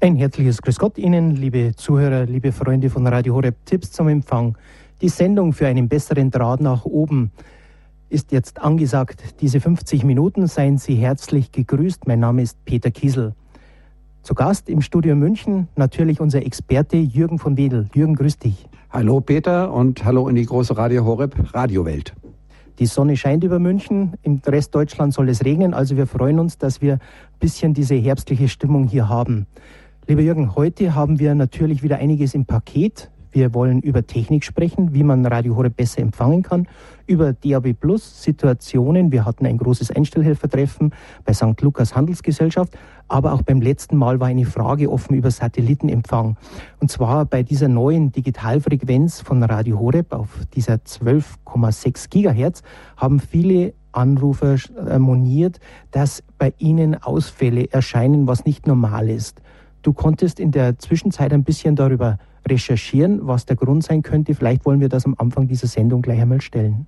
Ein herzliches Grüß Gott Ihnen, liebe Zuhörer, liebe Freunde von Radio Horeb. Tipps zum Empfang. Die Sendung für einen besseren Draht nach oben ist jetzt angesagt. Diese 50 Minuten seien Sie herzlich gegrüßt. Mein Name ist Peter Kiesel. Zu Gast im Studio München natürlich unser Experte Jürgen von Wedel. Jürgen, grüß dich. Hallo Peter und hallo in die große Radio Horeb Radiowelt. Die Sonne scheint über München, im Rest Deutschland soll es regnen, also wir freuen uns, dass wir ein bisschen diese herbstliche Stimmung hier haben. Lieber Jürgen, heute haben wir natürlich wieder einiges im Paket. Wir wollen über Technik sprechen, wie man Radio Horeb besser empfangen kann, über DAB Plus Situationen. Wir hatten ein großes Einstellhelfertreffen bei St. Lukas Handelsgesellschaft, aber auch beim letzten Mal war eine Frage offen über Satellitenempfang. Und zwar bei dieser neuen Digitalfrequenz von Radio Horeb auf dieser 12,6 Gigahertz haben viele Anrufer äh, moniert, dass bei ihnen Ausfälle erscheinen, was nicht normal ist. Du konntest in der Zwischenzeit ein bisschen darüber recherchieren, was der Grund sein könnte. Vielleicht wollen wir das am Anfang dieser Sendung gleich einmal stellen.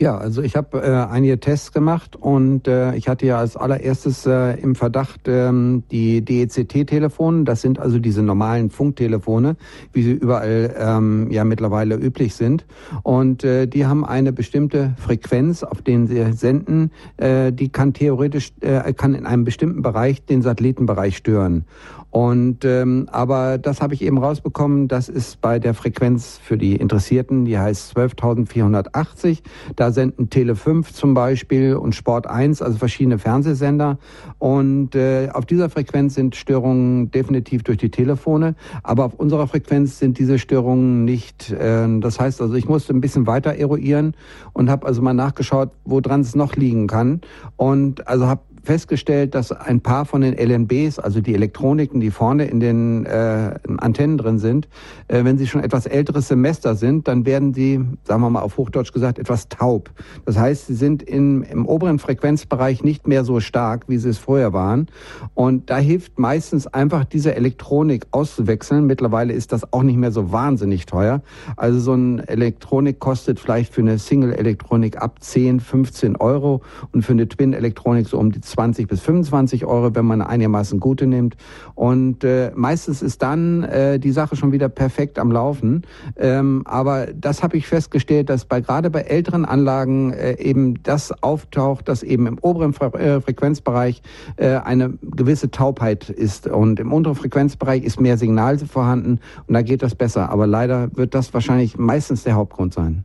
Ja, also ich habe äh, einige Tests gemacht und äh, ich hatte ja als allererstes äh, im Verdacht ähm, die DECT-Telefone. Das sind also diese normalen Funktelefone, wie sie überall ähm, ja mittlerweile üblich sind. Und äh, die haben eine bestimmte Frequenz, auf denen sie senden. Äh, die kann theoretisch äh, kann in einem bestimmten Bereich den Satellitenbereich stören. Und ähm, aber das habe ich eben rausbekommen, das ist bei der Frequenz für die Interessierten, die heißt 12.480. Da senden Tele 5 zum Beispiel und Sport 1, also verschiedene Fernsehsender. Und äh, auf dieser Frequenz sind Störungen definitiv durch die Telefone, aber auf unserer Frequenz sind diese Störungen nicht. Äh, das heißt also, ich musste ein bisschen weiter eruieren und habe also mal nachgeschaut, woran es noch liegen kann. Und also habe festgestellt, dass ein paar von den LNBs, also die Elektroniken, die vorne in den äh, Antennen drin sind, äh, wenn sie schon etwas älteres Semester sind, dann werden sie, sagen wir mal auf Hochdeutsch gesagt, etwas taub. Das heißt, sie sind in, im oberen Frequenzbereich nicht mehr so stark, wie sie es vorher waren. Und da hilft meistens einfach diese Elektronik auszuwechseln. Mittlerweile ist das auch nicht mehr so wahnsinnig teuer. Also so ein Elektronik kostet vielleicht für eine Single-Elektronik ab 10, 15 Euro und für eine Twin-Elektronik so um die 20 bis 25 Euro, wenn man einigermaßen gute nimmt. Und äh, meistens ist dann äh, die Sache schon wieder perfekt am Laufen. Ähm, aber das habe ich festgestellt, dass bei gerade bei älteren Anlagen äh, eben das auftaucht, dass eben im oberen Fre äh, Frequenzbereich äh, eine gewisse Taubheit ist. Und im unteren Frequenzbereich ist mehr Signal vorhanden und da geht das besser. Aber leider wird das wahrscheinlich meistens der Hauptgrund sein.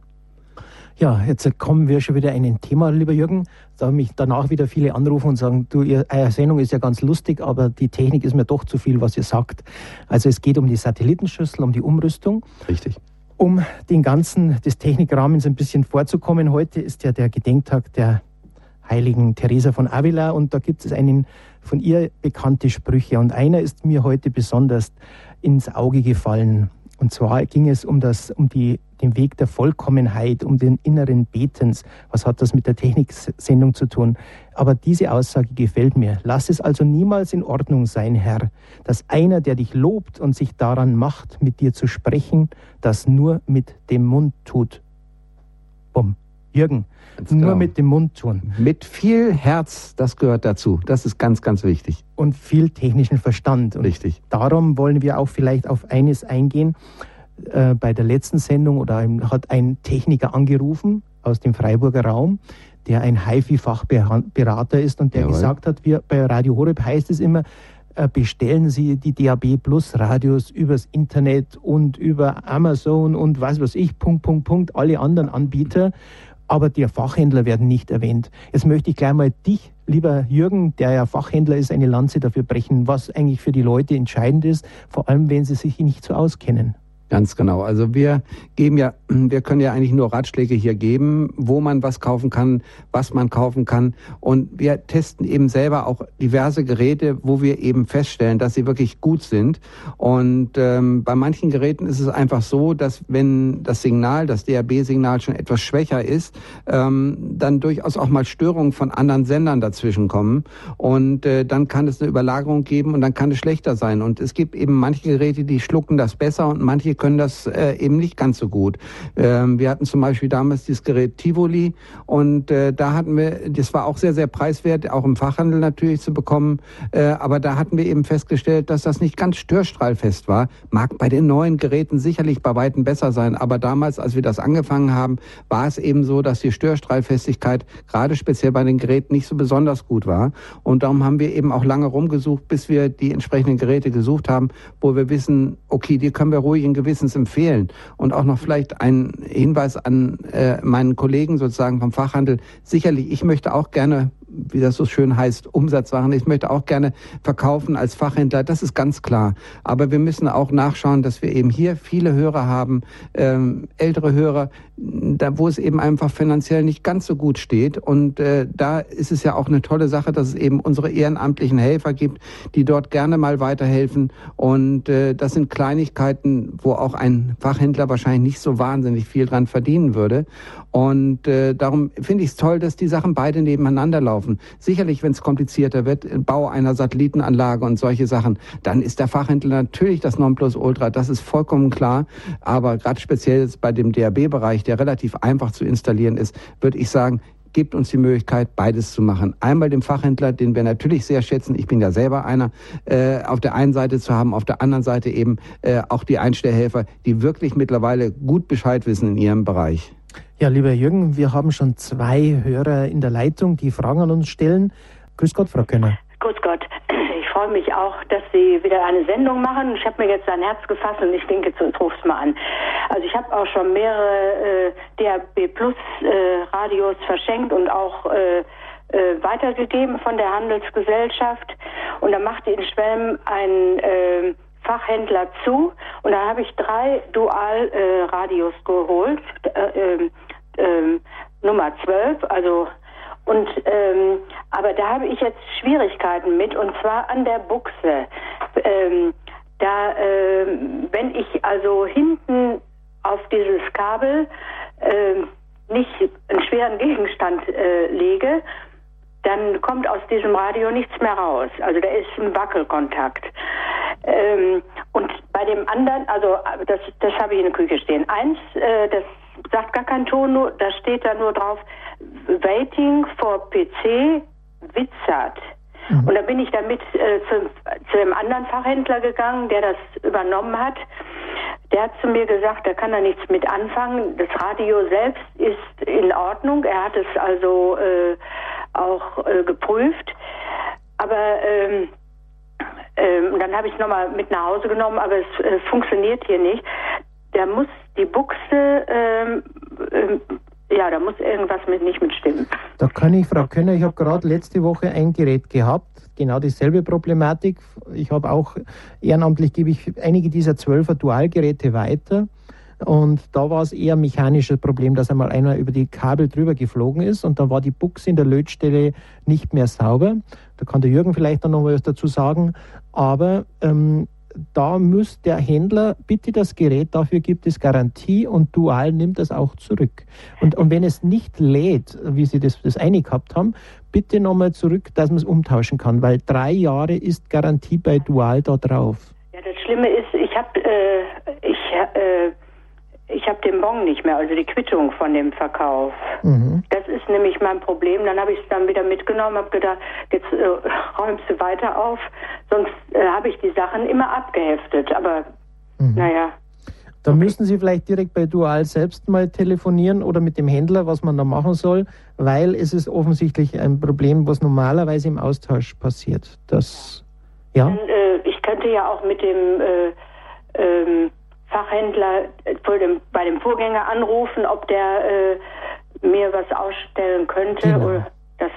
Ja, jetzt kommen wir schon wieder in ein Thema, lieber Jürgen. Da mich danach wieder viele anrufen und sagen, du, Ihre Sendung ist ja ganz lustig, aber die Technik ist mir doch zu viel, was ihr sagt. Also es geht um die Satellitenschüssel, um die Umrüstung. Richtig. Um den ganzen des Technikrahmens ein bisschen vorzukommen, heute ist ja der Gedenktag der heiligen Teresa von Avila und da gibt es einen von ihr bekannte Sprüche und einer ist mir heute besonders ins Auge gefallen. Und zwar ging es um, das, um die, den Weg der Vollkommenheit, um den inneren Betens. Was hat das mit der Techniksendung zu tun? Aber diese Aussage gefällt mir. Lass es also niemals in Ordnung sein, Herr, dass einer, der dich lobt und sich daran macht, mit dir zu sprechen, das nur mit dem Mund tut. Bumm. Jürgen, Ganz nur genau. mit dem Mund tun. Mit viel Herz, das gehört dazu. Das ist ganz, ganz wichtig. Und viel technischen Verstand. Und Richtig. Darum wollen wir auch vielleicht auf eines eingehen. Äh, bei der letzten Sendung oder hat ein Techniker angerufen aus dem Freiburger Raum, der ein HIFI-Fachberater ist und der Jawohl. gesagt hat, wir, bei Radio Horeb heißt es immer, äh, bestellen Sie die DAB Plus Radios übers Internet und über Amazon und was weiß ich, Punkt, Punkt, Punkt, alle anderen Anbieter aber die Fachhändler werden nicht erwähnt. Jetzt möchte ich gleich mal dich, lieber Jürgen, der ja Fachhändler ist, eine Lanze dafür brechen, was eigentlich für die Leute entscheidend ist, vor allem wenn sie sich nicht so auskennen. Ganz genau. Also wir geben ja, wir können ja eigentlich nur Ratschläge hier geben, wo man was kaufen kann, was man kaufen kann. Und wir testen eben selber auch diverse Geräte, wo wir eben feststellen, dass sie wirklich gut sind. Und ähm, bei manchen Geräten ist es einfach so, dass wenn das Signal, das DAB-Signal schon etwas schwächer ist, ähm, dann durchaus auch mal Störungen von anderen Sendern dazwischen kommen. Und äh, dann kann es eine Überlagerung geben und dann kann es schlechter sein. Und es gibt eben manche Geräte, die schlucken das besser und manche können das äh, eben nicht ganz so gut. Ähm, wir hatten zum Beispiel damals dieses Gerät Tivoli und äh, da hatten wir, das war auch sehr, sehr preiswert, auch im Fachhandel natürlich zu bekommen, äh, aber da hatten wir eben festgestellt, dass das nicht ganz störstrahlfest war. Mag bei den neuen Geräten sicherlich bei Weitem besser sein, aber damals, als wir das angefangen haben, war es eben so, dass die Störstrahlfestigkeit gerade speziell bei den Geräten nicht so besonders gut war und darum haben wir eben auch lange rumgesucht, bis wir die entsprechenden Geräte gesucht haben, wo wir wissen, okay, die können wir ruhigen Gewissens empfehlen. Und auch noch vielleicht ein Hinweis an äh, meinen Kollegen sozusagen vom Fachhandel. Sicherlich, ich möchte auch gerne wie das so schön heißt, Umsatz machen. Ich möchte auch gerne verkaufen als Fachhändler, das ist ganz klar. Aber wir müssen auch nachschauen, dass wir eben hier viele Hörer haben, ähm, ältere Hörer, da wo es eben einfach finanziell nicht ganz so gut steht. Und äh, da ist es ja auch eine tolle Sache, dass es eben unsere ehrenamtlichen Helfer gibt, die dort gerne mal weiterhelfen. Und äh, das sind Kleinigkeiten, wo auch ein Fachhändler wahrscheinlich nicht so wahnsinnig viel dran verdienen würde. Und äh, darum finde ich es toll, dass die Sachen beide nebeneinander laufen. Sicherlich, wenn es komplizierter wird, Bau einer Satellitenanlage und solche Sachen, dann ist der Fachhändler natürlich das Nonplusultra, das ist vollkommen klar. Aber gerade speziell bei dem DAB-Bereich, der relativ einfach zu installieren ist, würde ich sagen, gibt uns die Möglichkeit, beides zu machen. Einmal den Fachhändler, den wir natürlich sehr schätzen, ich bin ja selber einer, äh, auf der einen Seite zu haben, auf der anderen Seite eben äh, auch die Einstellhelfer, die wirklich mittlerweile gut Bescheid wissen in ihrem Bereich. Ja, lieber Jürgen, wir haben schon zwei Hörer in der Leitung, die Fragen an uns stellen. Grüß Gott, Frau Könner. Grüß Gott. Ich freue mich auch, dass Sie wieder eine Sendung machen. Ich habe mir jetzt ein Herz gefasst und ich denke, jetzt ruf's mal an. Also ich habe auch schon mehrere äh, DAB Plus äh, Radios verschenkt und auch äh, äh, weitergegeben von der Handelsgesellschaft. Und da machte in Schwelm ein äh, Fachhändler zu und da habe ich drei Dual-Radios äh, geholt. Äh, ähm, Nummer 12, also und ähm, aber da habe ich jetzt Schwierigkeiten mit und zwar an der Buchse. Ähm, da ähm, wenn ich also hinten auf dieses Kabel ähm, nicht einen schweren Gegenstand äh, lege, dann kommt aus diesem Radio nichts mehr raus. Also da ist ein Wackelkontakt. Ähm, und bei dem anderen, also das, das habe ich in der Küche stehen. Eins, äh, das sagt gar kein Ton, nur, da steht da nur drauf, Waiting for PC Witzert. Mhm. Und da bin ich damit äh, zu, zu einem anderen Fachhändler gegangen, der das übernommen hat. Der hat zu mir gesagt, er kann da nichts mit anfangen. Das Radio selbst ist in Ordnung. Er hat es also äh, auch äh, geprüft. Aber ähm, ähm, dann habe ich es nochmal mit nach Hause genommen, aber es äh, funktioniert hier nicht. Da muss die Buchse, ähm, ähm, ja, da muss irgendwas mit nicht mitstimmen. Da kann ich, Frau Könner, ich habe gerade letzte Woche ein Gerät gehabt, genau dieselbe Problematik. Ich habe auch ehrenamtlich gebe ich einige dieser zwölfer Dualgeräte weiter. Und da war es eher ein mechanisches Problem, dass einmal einer über die Kabel drüber geflogen ist und dann war die Buchse in der Lötstelle nicht mehr sauber. Da kann der Jürgen vielleicht dann noch was dazu sagen. Aber ähm, da muss der Händler bitte das Gerät, dafür gibt es Garantie und Dual nimmt das auch zurück. Und, und wenn es nicht lädt, wie Sie das, das eine gehabt haben, bitte nochmal zurück, dass man es umtauschen kann, weil drei Jahre ist Garantie bei Dual da drauf. Ja, das Schlimme ist, ich habe äh, ich, äh, ich habe den Bon nicht mehr, also die Quittung von dem Verkauf. Mhm. Das ist nämlich mein Problem. Dann habe ich es dann wieder mitgenommen, habe gedacht, jetzt äh, räumst du weiter auf, sonst äh, habe ich die Sachen immer abgeheftet. Aber mhm. naja. Da okay. müssen Sie vielleicht direkt bei Dual selbst mal telefonieren oder mit dem Händler, was man da machen soll, weil es ist offensichtlich ein Problem, was normalerweise im Austausch passiert. Das, ja. Dann, äh, ich könnte ja auch mit dem äh, ähm, Fachhändler äh, bei dem Vorgänger anrufen, ob der äh, mir was ausstellen könnte. Genau. Oder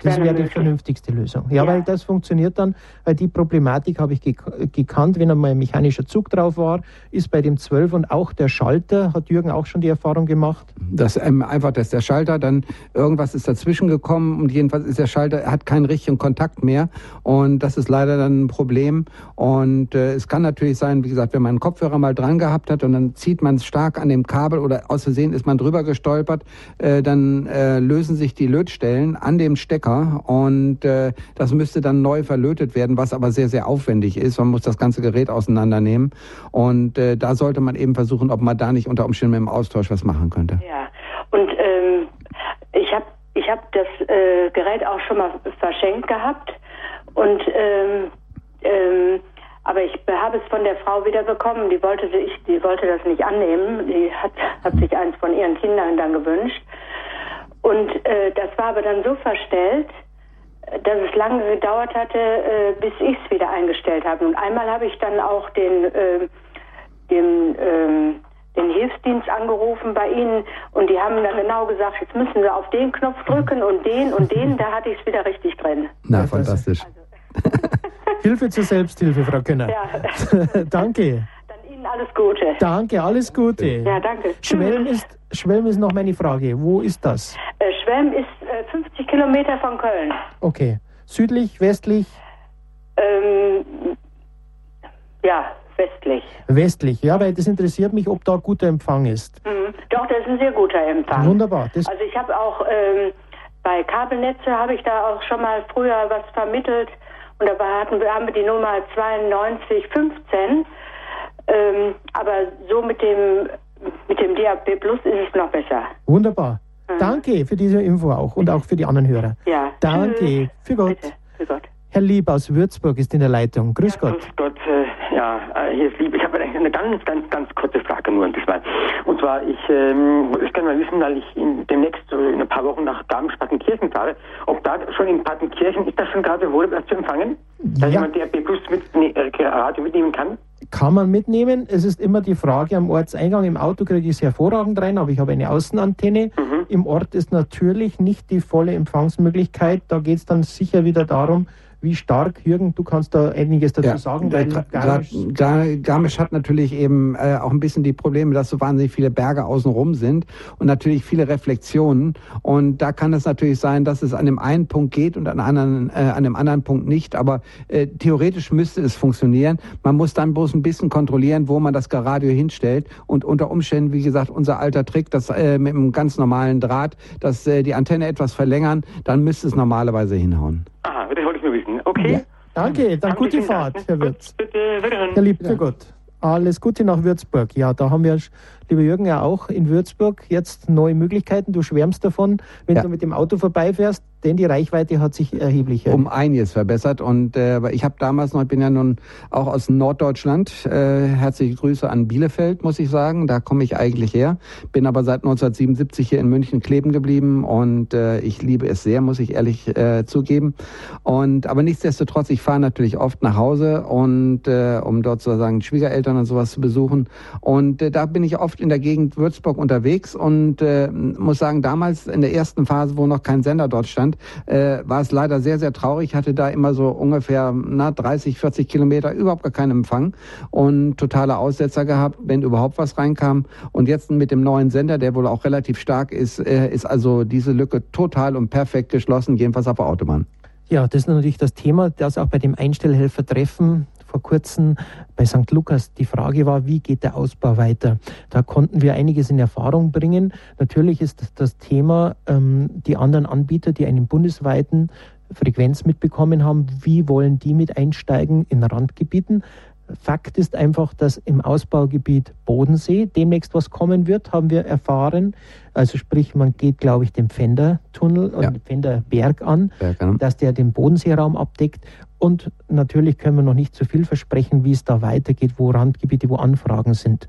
das wäre wär die vernünftigste Lösung. Ja, ja, weil das funktioniert dann, weil die Problematik habe ich gekannt, wenn einmal ein mechanischer Zug drauf war, ist bei dem 12 und auch der Schalter, hat Jürgen auch schon die Erfahrung gemacht? Das ähm, einfach, dass der Schalter dann irgendwas ist dazwischen gekommen und jedenfalls ist der Schalter, er hat keinen richtigen Kontakt mehr und das ist leider dann ein Problem und äh, es kann natürlich sein, wie gesagt, wenn man einen Kopfhörer mal dran gehabt hat und dann zieht man es stark an dem Kabel oder aus Versehen ist man drüber gestolpert, äh, dann äh, lösen sich die Lötstellen an dem Stecker Stecker und äh, das müsste dann neu verlötet werden, was aber sehr, sehr aufwendig ist. Man muss das ganze Gerät auseinandernehmen und äh, da sollte man eben versuchen, ob man da nicht unter Umständen mit dem Austausch was machen könnte. Ja, und ähm, ich habe ich hab das äh, Gerät auch schon mal verschenkt gehabt und ähm, ähm, aber ich habe es von der Frau wieder bekommen. Die wollte sich, die wollte das nicht annehmen. Die hat, hat sich eins von ihren Kindern dann gewünscht. Und äh, das war aber dann so verstellt, dass es lange gedauert hatte, äh, bis ich es wieder eingestellt habe. Und einmal habe ich dann auch den, äh, den, ähm, den Hilfsdienst angerufen bei Ihnen und die haben dann genau gesagt, jetzt müssen Sie auf den Knopf drücken und den und den, da hatte ich es wieder richtig drin. Na, fantastisch. Also. Hilfe zur Selbsthilfe, Frau Könner. Ja. Danke. Ihnen alles Gute. Danke, alles Gute. Ja, danke. Schwelm ist, Schwelm ist noch meine Frage. Wo ist das? Äh, Schwelm ist äh, 50 Kilometer von Köln. Okay. Südlich, westlich? Ähm, ja, westlich. Westlich, ja, weil das interessiert mich, ob da guter Empfang ist. Mhm. Doch, das ist ein sehr guter Empfang. Wunderbar. Also ich habe auch ähm, bei Kabelnetze habe ich da auch schon mal früher was vermittelt und dabei hatten wir, haben wir die Nummer 9215. Ähm, aber so mit dem, mit dem DAB Plus ist es noch besser. Wunderbar. Mhm. Danke für diese Info auch und auch für die anderen Hörer. Ja. Danke. Für Gott. Bitte. Für Gott. Herr Lieb aus Würzburg ist in der Leitung. Grüß ja, Gott. Grüß Gott. Äh, ja, äh, hier ist Lieb. Ich habe eine ganz, ganz, ganz kurze Frage nur diesmal. Und zwar, ich, ähm, ich kann mal wissen, weil ich in, demnächst so in ein paar Wochen nach Garmisch-Partenkirchen fahre, ob da schon in Partenkirchen, ist das schon gerade wohl zu empfangen? Dass ja. man DRB Plus mit, ne, äh, Radio mitnehmen kann? Kann man mitnehmen. Es ist immer die Frage am Ortseingang. Im Auto kriege ich es hervorragend rein, aber ich habe eine Außenantenne. Mhm. Im Ort ist natürlich nicht die volle Empfangsmöglichkeit. Da geht es dann sicher wieder darum, wie stark, Jürgen, du kannst da einiges dazu ja, sagen. Weil Garmisch, Garmisch hat natürlich eben äh, auch ein bisschen die Probleme, dass so wahnsinnig viele Berge außenrum sind und natürlich viele Reflexionen. Und da kann es natürlich sein, dass es an dem einen Punkt geht und an, anderen, äh, an dem anderen Punkt nicht. Aber äh, theoretisch müsste es funktionieren. Man muss dann bloß ein bisschen kontrollieren, wo man das Radio hinstellt. Und unter Umständen, wie gesagt, unser alter Trick, das äh, mit einem ganz normalen Draht, dass äh, die Antenne etwas verlängern, dann müsste es normalerweise hinhauen. Aha, das wollte ich wissen. Okay. Ja. Danke, dann gute Fahrt, Herr Wirtz. Bitte, wiederhören. Herr Lieb, für Gott. Alles Gute nach Würzburg. Ja, da haben wir lieber Jürgen, ja auch in Würzburg jetzt neue Möglichkeiten. Du schwärmst davon, wenn ja. du mit dem Auto vorbeifährst, denn die Reichweite hat sich erheblich um einiges verbessert. Und äh, ich habe damals noch, ich bin ja nun auch aus Norddeutschland. Äh, herzliche Grüße an Bielefeld, muss ich sagen. Da komme ich eigentlich her. Bin aber seit 1977 hier in München kleben geblieben und äh, ich liebe es sehr, muss ich ehrlich äh, zugeben. Und aber nichtsdestotrotz, ich fahre natürlich oft nach Hause und äh, um dort sozusagen Schwiegereltern und sowas zu besuchen. Und äh, da bin ich oft in der Gegend Würzburg unterwegs und äh, muss sagen, damals in der ersten Phase, wo noch kein Sender dort stand, äh, war es leider sehr, sehr traurig. Ich hatte da immer so ungefähr na, 30, 40 Kilometer überhaupt gar keinen Empfang und totale Aussetzer gehabt, wenn überhaupt was reinkam. Und jetzt mit dem neuen Sender, der wohl auch relativ stark ist, äh, ist also diese Lücke total und perfekt geschlossen, jedenfalls auf der Autobahn. Ja, das ist natürlich das Thema, das auch bei dem Einstellhelfer-Treffen vor kurzem bei St. Lukas die Frage war, wie geht der Ausbau weiter? Da konnten wir einiges in Erfahrung bringen. Natürlich ist das Thema ähm, die anderen Anbieter, die einen bundesweiten Frequenz mitbekommen haben, wie wollen die mit einsteigen in Randgebieten? Fakt ist einfach, dass im Ausbaugebiet Bodensee demnächst was kommen wird, haben wir erfahren. Also sprich, man geht, glaube ich, den Pfändertunnel und ja. den Pfänderberg an, Berg, dass der den Bodenseeraum abdeckt. Und natürlich können wir noch nicht zu so viel versprechen, wie es da weitergeht, wo Randgebiete, wo Anfragen sind.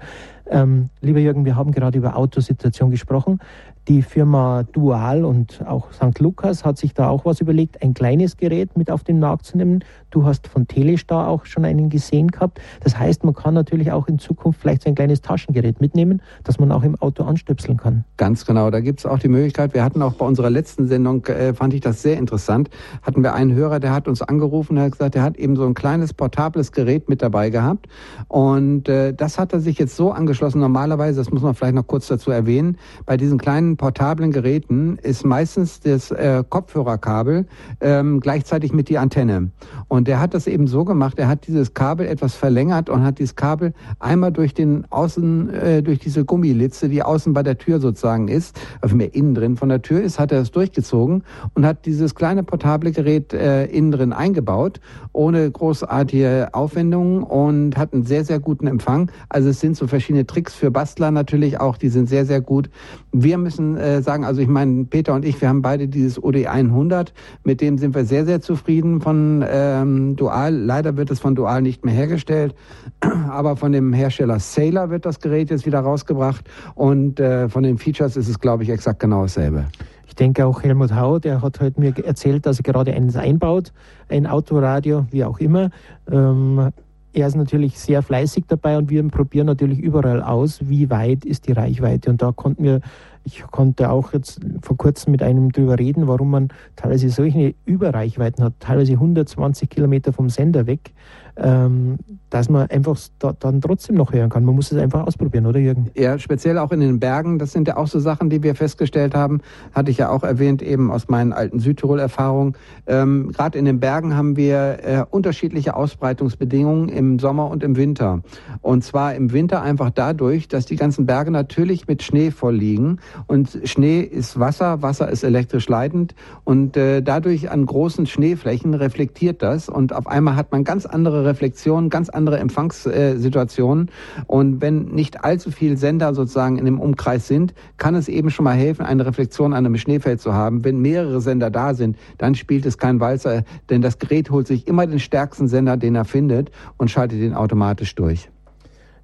Ähm, lieber Jürgen, wir haben gerade über Autosituation gesprochen. Die Firma Dual und auch St. Lukas hat sich da auch was überlegt, ein kleines Gerät mit auf den Markt zu nehmen. Du hast von Telestar auch schon einen gesehen gehabt. Das heißt, man kann natürlich auch in Zukunft vielleicht so ein kleines Taschengerät mitnehmen, das man auch im Auto anstöpseln kann. Ganz genau, da gibt es auch die Möglichkeit. Wir hatten auch bei unserer letzten Sendung, äh, fand ich das sehr interessant, hatten wir einen Hörer, der hat uns angerufen und hat gesagt, er hat eben so ein kleines portables Gerät mit dabei gehabt. Und äh, das hat er sich jetzt so angeschlossen. Normalerweise, das muss man vielleicht noch kurz dazu erwähnen, bei diesen kleinen portablen Geräten ist meistens das äh, Kopfhörerkabel ähm, gleichzeitig mit die Antenne. Und er hat das eben so gemacht, er hat dieses Kabel etwas verlängert und hat dieses Kabel einmal durch den Außen, äh, durch diese Gummilitze, die außen bei der Tür sozusagen ist, also mehr innen drin von der Tür ist, hat er es durchgezogen und hat dieses kleine portable Gerät äh, innen drin eingebaut, ohne großartige Aufwendungen und hat einen sehr, sehr guten Empfang. Also es sind so verschiedene Tricks für Bastler natürlich auch, die sind sehr, sehr gut. Wir müssen äh, sagen, also ich meine, Peter und ich, wir haben beide dieses OD 100, mit dem sind wir sehr, sehr zufrieden von ähm, Dual. Leider wird es von Dual nicht mehr hergestellt, aber von dem Hersteller Sailor wird das Gerät jetzt wieder rausgebracht und äh, von den Features ist es, glaube ich, exakt genau dasselbe. Ich denke auch Helmut Hau, der hat heute mir erzählt, dass er gerade eines einbaut, ein Autoradio, wie auch immer. Ähm, er ist natürlich sehr fleißig dabei und wir probieren natürlich überall aus, wie weit ist die Reichweite. Und da konnten wir, ich konnte auch jetzt vor kurzem mit einem drüber reden, warum man teilweise solche Überreichweiten hat, teilweise 120 Kilometer vom Sender weg ähm, dass man einfach da, dann trotzdem noch hören kann. Man muss es einfach ausprobieren, oder Jürgen? Ja, speziell auch in den Bergen. Das sind ja auch so Sachen, die wir festgestellt haben. Hatte ich ja auch erwähnt, eben aus meinen alten Südtirol-Erfahrungen. Ähm, Gerade in den Bergen haben wir äh, unterschiedliche Ausbreitungsbedingungen im Sommer und im Winter. Und zwar im Winter einfach dadurch, dass die ganzen Berge natürlich mit Schnee voll liegen. Und Schnee ist Wasser, Wasser ist elektrisch leitend. Und äh, dadurch an großen Schneeflächen reflektiert das. Und auf einmal hat man ganz andere Reflexion, ganz andere Empfangssituationen. Und wenn nicht allzu viele Sender sozusagen in dem Umkreis sind, kann es eben schon mal helfen, eine Reflexion an einem Schneefeld zu haben. Wenn mehrere Sender da sind, dann spielt es kein Walzer, denn das Gerät holt sich immer den stärksten Sender, den er findet und schaltet ihn automatisch durch.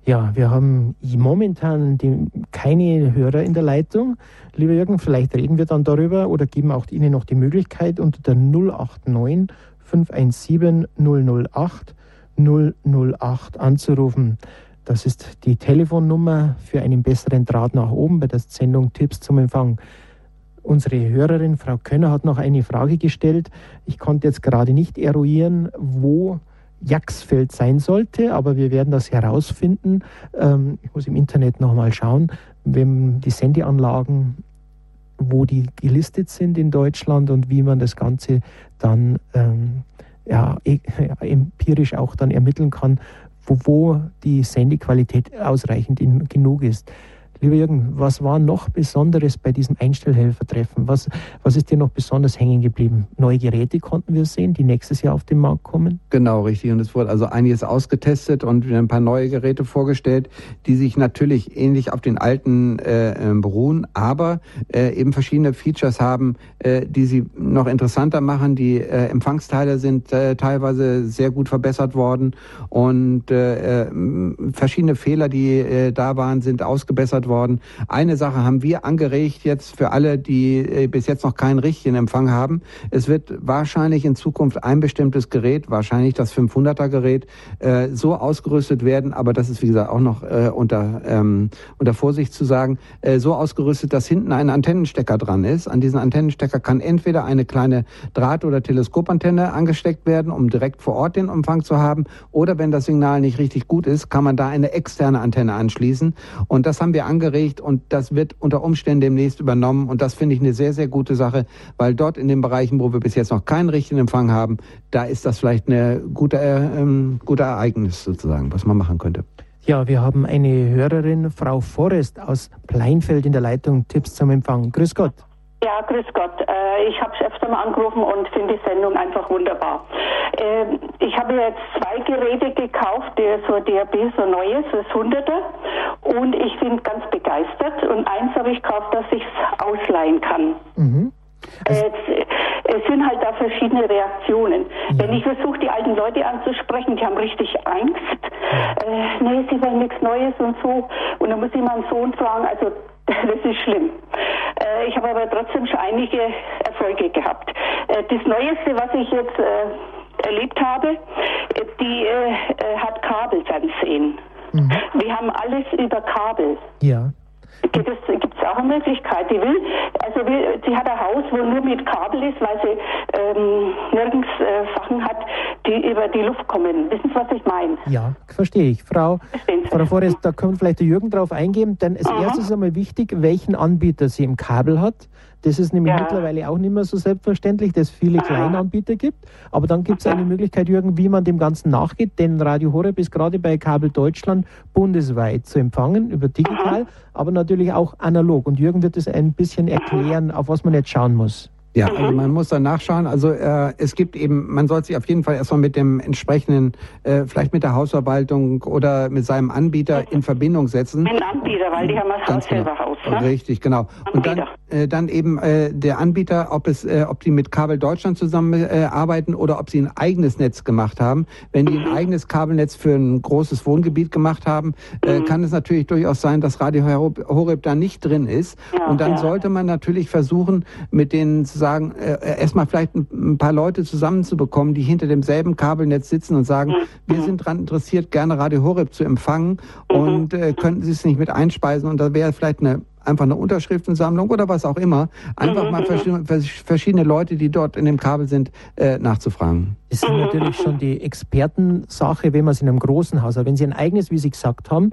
Ja, wir haben momentan die, keine Hörer in der Leitung. Lieber Jürgen, vielleicht reden wir dann darüber oder geben auch Ihnen noch die Möglichkeit unter der 089 517 008 008 anzurufen. Das ist die Telefonnummer für einen besseren Draht nach oben bei der Sendung Tipps zum Empfang. Unsere Hörerin Frau Könner hat noch eine Frage gestellt. Ich konnte jetzt gerade nicht eruieren, wo Jaxfeld sein sollte, aber wir werden das herausfinden. Ähm, ich muss im Internet nochmal schauen, wenn die Sendeanlagen, wo die gelistet sind in Deutschland und wie man das Ganze dann ähm, ja, e, empirisch auch dann ermitteln kann, wo, wo die Sendequalität ausreichend in, genug ist. Lieber Jürgen, was war noch Besonderes bei diesem Einstellhelfertreffen? Was, was ist dir noch besonders hängen geblieben? Neue Geräte konnten wir sehen, die nächstes Jahr auf den Markt kommen? Genau, richtig. Und es wurde also einiges ausgetestet und ein paar neue Geräte vorgestellt, die sich natürlich ähnlich auf den alten äh, äh, beruhen, aber äh, eben verschiedene Features haben, äh, die sie noch interessanter machen. Die äh, Empfangsteile sind äh, teilweise sehr gut verbessert worden und äh, verschiedene Fehler, die da waren, sind ausgebessert worden worden. Eine Sache haben wir angeregt jetzt für alle, die äh, bis jetzt noch keinen richtigen Empfang haben. Es wird wahrscheinlich in Zukunft ein bestimmtes Gerät, wahrscheinlich das 500er Gerät, äh, so ausgerüstet werden, aber das ist wie gesagt auch noch äh, unter, ähm, unter Vorsicht zu sagen, so ausgerüstet, dass hinten ein Antennenstecker dran ist. An diesen Antennenstecker kann entweder eine kleine Draht- oder Teleskopantenne angesteckt werden, um direkt vor Ort den Empfang zu haben, oder wenn das Signal nicht richtig gut ist, kann man da eine externe Antenne anschließen. Und das haben wir angeregt angeregt und das wird unter Umständen demnächst übernommen. Und das finde ich eine sehr, sehr gute Sache, weil dort in den Bereichen, wo wir bis jetzt noch keinen richtigen Empfang haben, da ist das vielleicht eine gute, äh, ähm, gute Ereignis sozusagen, was man machen könnte. Ja, wir haben eine Hörerin, Frau Forrest aus Pleinfeld in der Leitung. Tipps zum Empfang. Grüß Gott. Ja, grüß Gott. Äh, ich habe öfter mal angerufen und finde die Sendung einfach wunderbar. Ähm, ich habe jetzt zwei Geräte gekauft, der so DRB, so neues, das 100er. Und ich bin ganz begeistert. Und eins habe ich gekauft, dass ich es ausleihen kann. Mhm. Also es sind halt da verschiedene Reaktionen. Ja. Wenn ich versuche, die alten Leute anzusprechen, die haben richtig Angst. Äh, nee, sie wollen nichts Neues und so. Und dann muss ich meinen Sohn fragen, also das ist schlimm. Äh, ich habe aber trotzdem schon einige Erfolge gehabt. Äh, das Neueste, was ich jetzt äh, erlebt habe, die hat Kabelfernsehen. Mhm. Wir haben alles über Kabel. Ja. Gibt es auch eine Möglichkeit. Die will, also will, sie hat ein Haus, wo nur mit Kabel ist, weil sie ähm, nirgends die Luft kommen. Wissen Sie, was ich meine? Ja, verstehe ich. Frau, Frau Forrest, da können vielleicht der Jürgen drauf eingehen, denn als Mhm. erstes einmal wichtig, welchen Anbieter sie im Kabel hat. Das ist nämlich Ja. mittlerweile auch nicht mehr so selbstverständlich, dass es viele kleine Anbieter gibt. Aber dann gibt es eine Möglichkeit, Jürgen, wie man dem Ganzen nachgeht, denn Radio Horeb ist gerade bei Kabel Deutschland bundesweit zu empfangen, über digital, aber natürlich auch analog. Und Jürgen wird es ein bisschen erklären, auf was man jetzt schauen muss. Ja, also man muss da nachschauen. Also äh, es gibt eben, man sollte sich auf jeden Fall erstmal mit dem entsprechenden, äh, vielleicht mit der Hausverwaltung oder mit seinem Anbieter in Verbindung setzen. Ein Anbieter, weil die haben das Haus Ganz genau. selber Haus. Ne? Richtig, genau. Und dann, äh, dann eben äh, der Anbieter, ob es, äh, ob die mit Kabel Deutschland zusammen äh, arbeiten oder ob sie ein eigenes Netz gemacht haben. Wenn die ein Mhm. eigenes Kabelnetz für ein großes Wohngebiet gemacht haben, äh, Mhm. kann es natürlich durchaus sein, dass Radio Horeb, da nicht drin ist. Ja, Und dann ja. sollte man natürlich versuchen, mit denen zu sagen, äh, erstmal vielleicht ein, ein paar Leute zusammenzubekommen, die hinter demselben Kabelnetz sitzen und sagen, Mhm. wir sind daran interessiert, gerne Radio Horeb zu empfangen Mhm. und äh, könnten Sie es nicht mit einspeisen und da wäre vielleicht eine einfach eine Unterschriftensammlung oder was auch immer, einfach Mhm, mal verschiedene, vers- verschiedene Leute, die dort in dem Kabel sind, äh, nachzufragen. Das ist natürlich schon die Expertensache, wenn man es in einem großen Haus hat. Wenn Sie ein eigenes, wie Sie gesagt haben,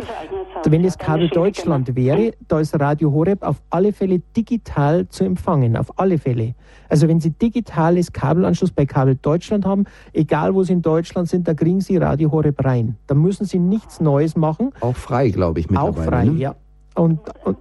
wenn es Kabel Deutschland wäre, da ist Radio Horeb auf alle Fälle digital zu empfangen, auf alle Fälle. Also wenn Sie digitales Kabelanschluss bei Kabel Deutschland haben, egal wo Sie in Deutschland sind, da kriegen Sie Radio Horeb rein. Da müssen Sie nichts Neues machen, Auch frei, glaube ich, auch mittlerweile. frei, ne? ja. Und, und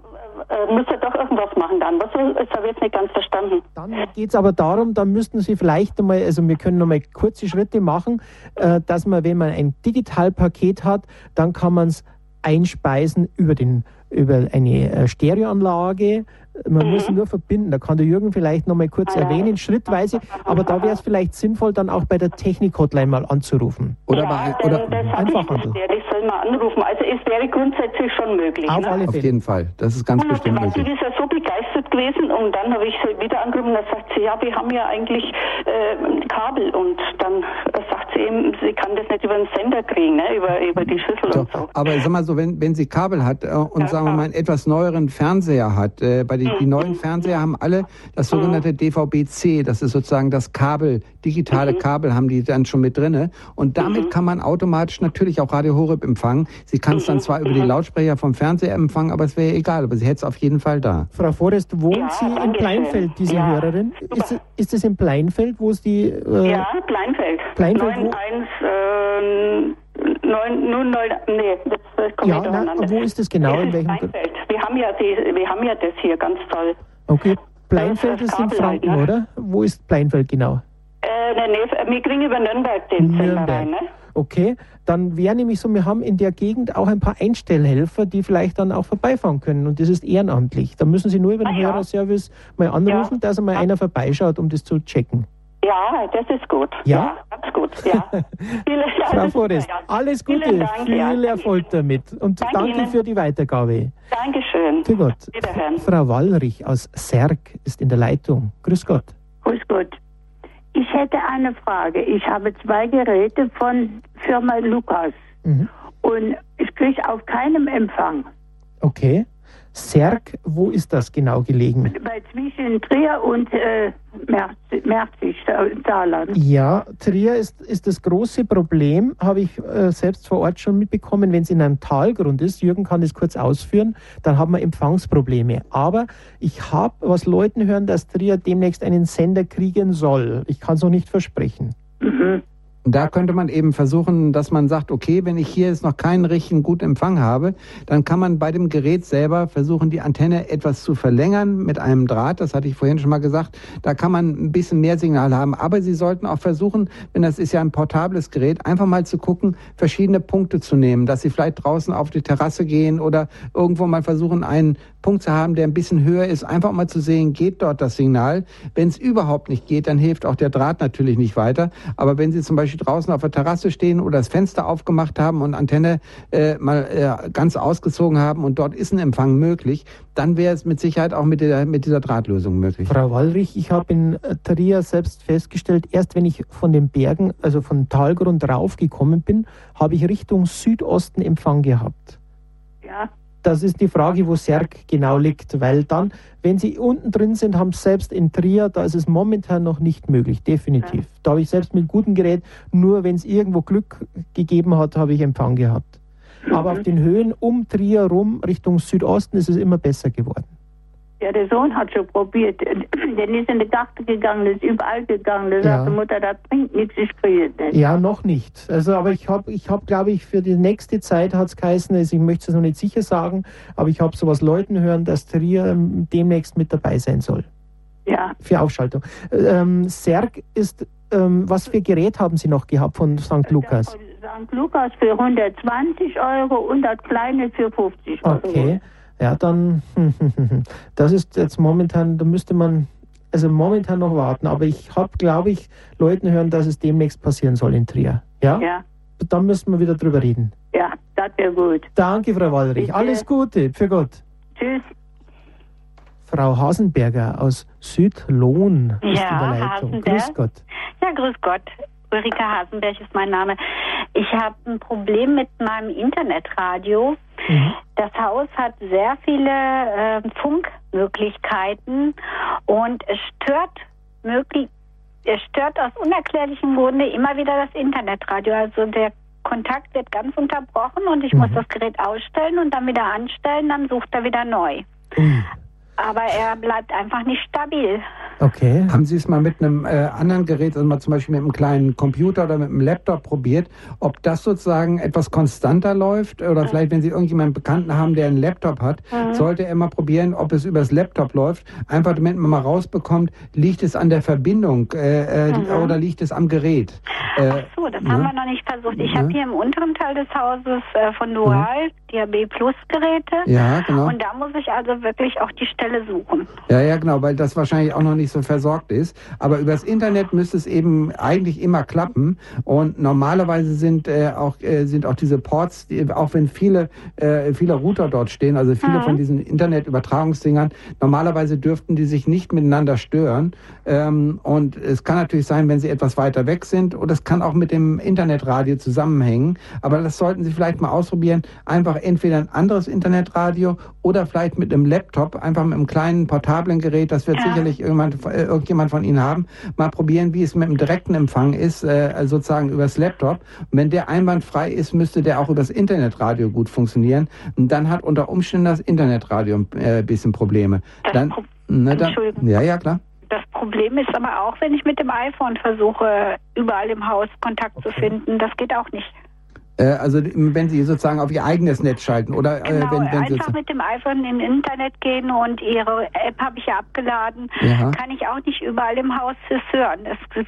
Äh, müsst ihr doch irgendwas machen dann. Was das habe ich jetzt nicht ganz verstanden. Dann geht es aber darum, da müssten Sie vielleicht einmal, also wir können nochmal kurze Schritte machen, äh, dass man, wenn man ein Digitalpaket hat, dann kann man es einspeisen über, den, über eine äh, Stereoanlage. Man muss ihn nur verbinden. Da kann der Jürgen vielleicht nochmal kurz erwähnen, schrittweise. Aber da wäre es vielleicht sinnvoll, dann auch bei der Technik-Hotline mal anzurufen. Oder, ja, bei, denn oder das habe ich bisher. Ich soll mal anrufen. Also es wäre grundsätzlich schon möglich. Auf ne? alle auf jeden Fall. Das ist ganz Und bestimmt weil sie möglich. ist ja so gewesen und dann habe ich sie wieder angerufen und da sagt sie, ja, wir haben ja eigentlich äh, Kabel und dann äh, sagt sie eben, sie kann das nicht über den Sender kriegen, ne? über, über die Schüssel So, und so. aber sag mal so, wenn, wenn sie Kabel hat äh, und sagen wir mal einen etwas neueren Fernseher hat, äh, bei die, die neuen Fernseher haben alle das sogenannte DVB-C, das ist sozusagen das Kabel, digitale Kabel haben die dann schon mit drinne und damit kann man automatisch natürlich auch Radio Horeb empfangen. Sie kann es dann zwar über die Lautsprecher vom Fernseher empfangen, aber es wäre egal, aber sie hätte es auf jeden Fall da. Frau Forrest, wohnt Ja, Sie in Pleinfeld, diese Ja, Hörerin? Ist, ist es in Pleinfeld, wo es die... Äh, Ja, Kleinfeld. Kleinfeld, wo- 91, äh, 9, 09, nee, das kommt Ja, na, wo ist das genau? Es In welchem- Kleinfeld. Wir haben, ja die, wir haben ja das hier ganz toll. Okay, Pleinfeld Das ist ist in halt, Franken, ne? oder? Wo ist Pleinfeld genau? Äh, nee, nee, wir kriegen über Nürnberg den Nürnberg. rein, ne? Okay, dann wäre nämlich so, wir haben in der Gegend auch ein paar Einstellhelfer, die vielleicht dann auch vorbeifahren können und das ist ehrenamtlich. Da müssen Sie nur über den Ah, ja. Hörerservice mal anrufen, Ja. dass mal einer vorbeischaut, um das zu checken. Ja, das ist gut. Ja? ganz gut, ja. Viele, ja, Frau Forrest, ja. alles Gute, Dank, viel ja. Erfolg damit und Danke danke für die Weitergabe. Dankeschön. Für Gott. Wiederhören. Frau Wallrich aus Serg ist in der Leitung. Grüß Gott. Grüß Gott. Ich hätte eine Frage. Ich habe zwei Geräte von Firma Lukas Mhm. und ich kriege auf keinem Empfang. Okay. Serg, wo ist das genau gelegen? Bei zwischen Trier und äh, Merz- Merzig, Saarland. Ja, Trier ist, ist das große Problem, habe ich äh, selbst vor Ort schon mitbekommen, wenn es in einem Talgrund ist. Jürgen kann das kurz ausführen, dann haben wir Empfangsprobleme. Aber ich habe was Leuten hören, dass Trier demnächst einen Sender kriegen soll. Ich kann es noch nicht versprechen. Mhm. Und da könnte man eben versuchen, dass man sagt, okay, wenn ich hier jetzt noch keinen richtigen guten Empfang habe, dann kann man bei dem Gerät selber versuchen, die Antenne etwas zu verlängern mit einem Draht. Das hatte ich vorhin schon mal gesagt. Da kann man ein bisschen mehr Signal haben. Aber Sie sollten auch versuchen, wenn das ist ja ein portables Gerät, einfach mal zu gucken, verschiedene Punkte zu nehmen, dass Sie vielleicht draußen auf die Terrasse gehen oder irgendwo mal versuchen, einen Punkt zu haben, der ein bisschen höher ist, einfach mal zu sehen, geht dort das Signal. Wenn es überhaupt nicht geht, dann hilft auch der Draht natürlich nicht weiter. Aber wenn Sie zum Beispiel draußen auf der Terrasse stehen oder das Fenster aufgemacht haben und Antenne äh, mal äh, ganz ausgezogen haben und dort ist ein Empfang möglich, dann wäre es mit Sicherheit auch mit, der, mit dieser Drahtlösung möglich. Frau Wallrich, ich habe in Trier selbst festgestellt, erst wenn ich von den Bergen, also von Talgrund raufgekommen bin, habe ich Richtung Südosten Empfang gehabt. Ja, Das ist die Frage, wo Serg genau liegt, weil dann, wenn Sie unten drin sind, haben Sie selbst in Trier, da ist es momentan noch nicht möglich, definitiv. Ja. Da habe ich selbst mit gutem Gerät, nur wenn es irgendwo Glück gegeben hat, habe ich Empfang gehabt. Mhm. Aber auf den Höhen um Trier rum, Richtung Südosten, ist es immer besser geworden. Ja, der Sohn hat schon probiert. Der ist in den Garten gegangen, ist überall gegangen. Da ja. sagte Mutter, das bringt nichts, ich kriege nicht. Ja, noch nicht. Also, aber ich habe, ich hab, glaube ich, für die nächste Zeit hat es geheißen, also ich möchte es noch nicht sicher sagen, aber ich habe sowas Leuten hören, dass Trier ähm, demnächst mit dabei sein soll. Ja. Für Aufschaltung. Ähm, Serg ist, ähm, was für Gerät haben Sie noch gehabt von St. Lukas? St. Lukas für 120 Euro und das kleine für 50 Euro. Okay. Ja, dann, das ist jetzt momentan, da müsste man also momentan noch warten. Aber ich habe, glaube ich, Leuten hören, dass es demnächst passieren soll in Trier. Ja? Ja. Dann müssen wir wieder drüber reden. Ja, das wäre gut. Danke, Frau Walrich. Bitte. Alles Gute. Für Gott. Tschüss. Frau Hasenberger aus Südlohn ist ja, in der Leitung. Hasenberg. Grüß Gott. Ja, grüß Gott. Ulrike Hasenberg ist mein Name. Ich habe ein Problem mit meinem Internetradio. Mhm. Das Haus hat sehr viele äh, Funkmöglichkeiten und es stört möglich, es stört aus unerklärlichem Grunde immer wieder das Internetradio. Also der Kontakt wird ganz unterbrochen und ich mhm. muss das Gerät ausstellen und dann wieder anstellen, dann sucht er wieder neu. Mhm aber er bleibt einfach nicht stabil. Okay. Haben Sie es mal mit einem äh, anderen Gerät, also mal zum Beispiel mit einem kleinen Computer oder mit einem Laptop probiert, ob das sozusagen etwas konstanter läuft? Oder mhm. vielleicht, wenn Sie irgendjemanden Bekannten haben, der einen Laptop hat, mhm. sollte er mal probieren, ob es übers Laptop läuft. Einfach damit man mal rausbekommt, liegt es an der Verbindung äh, äh, mhm. oder liegt es am Gerät? Äh, Ach so, das ne? haben wir noch nicht versucht. Ich ne? habe hier im unteren Teil des Hauses äh, von Dual mhm. DAB Plus Geräte. Ja, genau. Und da muss ich also wirklich auch die Stelle suchen. Ja, ja, genau, weil das wahrscheinlich auch noch nicht so versorgt ist. Aber übers Internet müsste es eben eigentlich immer klappen. Und normalerweise sind äh, auch äh, sind auch diese Ports, die, auch wenn viele äh, viele Router dort stehen, also viele mhm. von diesen Internetübertragungsdingern, normalerweise dürften die sich nicht miteinander stören. Ähm, und es kann natürlich sein, wenn sie etwas weiter weg sind, oder es kann auch mit dem Internetradio zusammenhängen. Aber das sollten Sie vielleicht mal ausprobieren. Einfach entweder ein anderes Internetradio oder vielleicht mit einem Laptop, einfach mit einem kleinen portablen Gerät, das wird ja. sicherlich irgendwann, äh, irgendjemand von Ihnen haben, mal probieren, wie es mit dem direkten Empfang ist, äh, sozusagen übers Laptop. Und wenn der einwandfrei ist, müsste der auch übers Internetradio gut funktionieren. Und dann hat unter Umständen das Internetradio ein äh, bisschen Probleme. Das dann, Pro ne, dann, ja, ja, klar. Das Problem ist aber auch, wenn ich mit dem iPhone versuche, überall im Haus Kontakt okay. zu finden, das geht auch nicht. Äh, also wenn Sie sozusagen auf Ihr eigenes Netz schalten oder äh, genau, wenn, wenn Sie einfach mit dem iPhone im Internet gehen und Ihre App habe ich ja abgeladen, ja. kann ich auch nicht überall im Haus hören. Es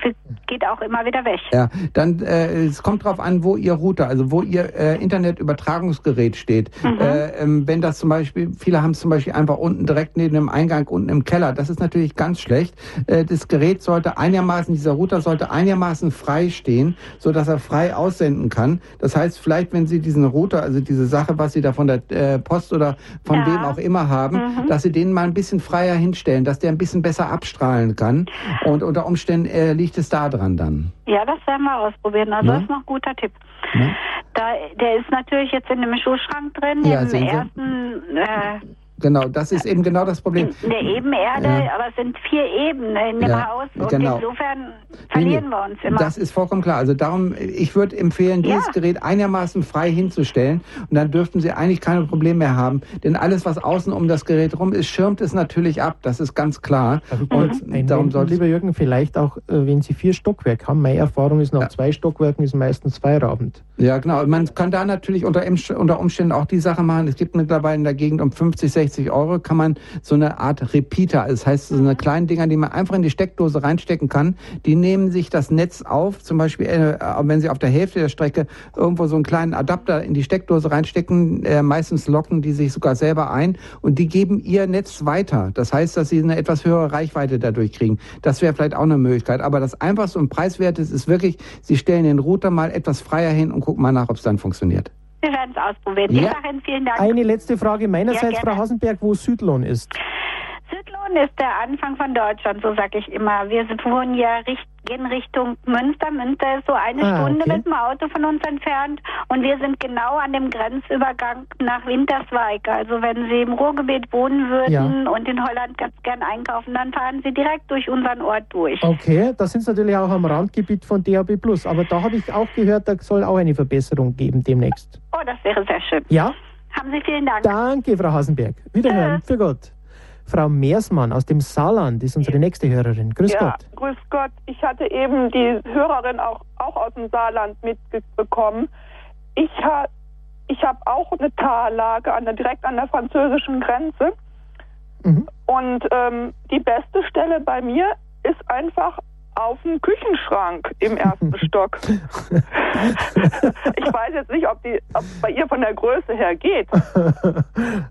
geht auch immer wieder weg. Ja, dann äh, es kommt darauf an, wo Ihr Router, also wo Ihr äh, Internetübertragungsgerät steht. Mhm. Äh, ähm, wenn das zum Beispiel, viele haben es zum Beispiel einfach unten direkt neben dem Eingang unten im Keller. Das ist natürlich ganz schlecht. Äh, das Gerät sollte einigermaßen, dieser Router sollte einigermaßen frei stehen, so dass er frei aussenden kann. Das heißt heißt, vielleicht, wenn Sie diesen Router, also diese Sache, was Sie da von der äh, Post oder von ja. wem auch immer haben, mhm. dass Sie den mal ein bisschen freier hinstellen, dass der ein bisschen besser abstrahlen kann. Und unter Umständen äh, liegt es da dran dann. Ja, das werden wir ausprobieren. Also ja? das ist noch ein guter Tipp. Ja? Da, der ist natürlich jetzt in dem Schuhschrank drin, ja, im ersten äh, Genau, das ist eben genau das Problem. In der Ebenerde, ja. aber es sind vier Ebenen in dem ja, Haus und genau. insofern verlieren wir uns immer. Das ist vollkommen klar. Also darum, ich würde empfehlen, dieses ja. Gerät einigermaßen frei hinzustellen und dann dürften Sie eigentlich keine Probleme mehr haben. Denn alles, was außen um das Gerät rum ist, schirmt es natürlich ab. Das ist ganz klar. Also und mhm. darum sollte lieber Jürgen, vielleicht auch, äh, wenn Sie vier Stockwerke haben, meine Erfahrung ist, nach zwei Stockwerken ist meistens Feierabend. Ja, genau. Man kann da natürlich unter, unter Umständen auch die Sache machen. Es gibt mittlerweile in der Gegend um 50, 60 60 Euro kann man so eine Art Repeater, das heißt so eine kleinen Dinger, die man einfach in die Steckdose reinstecken kann, die nehmen sich das Netz auf, zum Beispiel, äh, wenn sie auf der Hälfte der Strecke irgendwo so einen kleinen Adapter in die Steckdose reinstecken, äh, meistens locken die sich sogar selber ein und die geben ihr Netz weiter. Das heißt, dass sie eine etwas höhere Reichweite dadurch kriegen. Das wäre vielleicht auch eine Möglichkeit. Aber das einfachste und preiswerteste ist wirklich, sie stellen den Router mal etwas freier hin und gucken mal nach, ob es dann funktioniert. Wir werden es ausprobieren. Ja. Vielen Dank. Eine letzte Frage meinerseits, Frau Hasenberg, wo Südlohn ist. Plauen ist der Anfang von Deutschland, so sage ich immer. Wir wohnen ja richt gehen Richtung Münster. Münster ist so eine ah, Stunde okay. mit dem Auto von uns entfernt und wir sind genau an dem Grenzübergang nach Winterswijk. Also wenn Sie im Ruhrgebiet wohnen würden ja. und in Holland ganz gern einkaufen, dann fahren Sie direkt durch unseren Ort durch. Okay, das sind natürlich auch am Randgebiet von DAB Plus. Aber da habe ich auch gehört, da soll auch eine Verbesserung geben demnächst. Oh, das wäre sehr schön. Ja? Haben Sie vielen Dank. Danke, Frau Hasenberg. Wiederhören. Für Gott. Frau Meersmann aus dem Saarland ist unsere nächste Hörerin. Grüß ja, Gott. Grüß Gott. Ich hatte eben die Hörerin auch, auch aus dem Saarland mitbekommen. Ich, ha, ich habe auch eine Tallage an der, direkt an der französischen Grenze. Mhm. Und ähm, die beste Stelle bei mir ist einfach auf dem Küchenschrank im ersten Stock. ich weiß jetzt nicht, ob die ob bei ihr von der Größe her geht.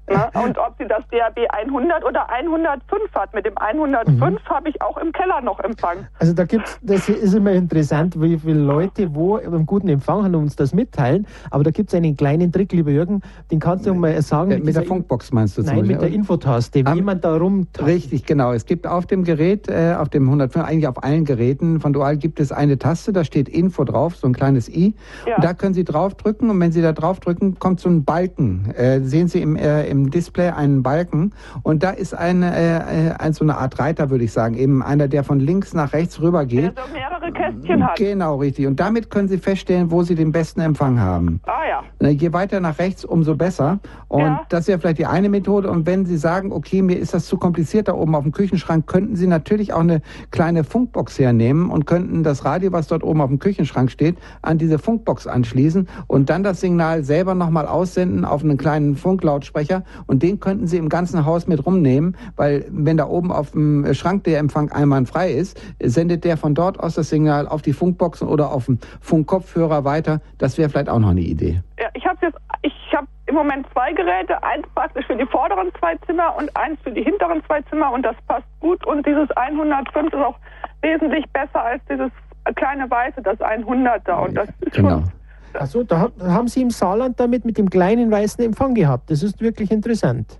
Na, und ob sie das DAB 100 oder 105 hat. Mit dem 105 mhm. habe ich auch im Keller noch Empfang. Also da gibt's, das ist immer interessant, wie viele Leute wo einen guten Empfang haben und uns das mitteilen. Aber da gibt es einen kleinen Trick, lieber Jürgen, den kannst du mal sagen. Mit, mit der Funkbox meinst du? Nein, mit der Infotaste, wie man da rum. Richtig, genau. Es gibt auf dem Gerät, äh, auf dem 105, eigentlich auf allen Geräten von Dual gibt es eine Taste, da steht Info drauf, so ein kleines i. Ja. Und da können Sie draufdrücken und wenn Sie da draufdrücken, kommt so ein Balken. Äh, sehen Sie im, äh, im Display einen Balken und da ist eine, äh, ein, so eine Art Reiter, würde ich sagen, eben einer, der von links nach rechts rüber geht. Der so mehrere Kästchen hat. Genau, richtig. Und damit können Sie feststellen, wo Sie den besten Empfang haben. Ah ja. Je weiter nach rechts, umso besser. Und ja. das wäre vielleicht die eine Methode. Und wenn Sie sagen, okay, mir ist das zu kompliziert da oben auf dem Küchenschrank, könnten Sie natürlich auch eine kleine Funkbox hernehmen nehmen und könnten das Radio, was dort oben auf dem Küchenschrank steht, an diese Funkbox anschließen und dann das Signal selber nochmal aussenden auf einen kleinen Funklautsprecher und den könnten Sie im ganzen Haus mit rumnehmen, weil wenn da oben auf dem Schrank der Empfang einwandfrei ist, sendet der von dort aus das Signal auf die Funkboxen oder auf den Funkkopfhörer weiter. Das wäre vielleicht auch noch eine Idee. Ja, ich habe jetzt, ich habe im Moment zwei Geräte, eins praktisch für die vorderen zwei Zimmer und eins für die hinteren zwei Zimmer und das passt gut und dieses 105 ist auch wesentlich besser als dieses kleine Weiße, das 100er. Und das ist genau. schon. Also da haben Sie im Saarland damit mit dem kleinen weißen Empfang gehabt. Das ist wirklich interessant.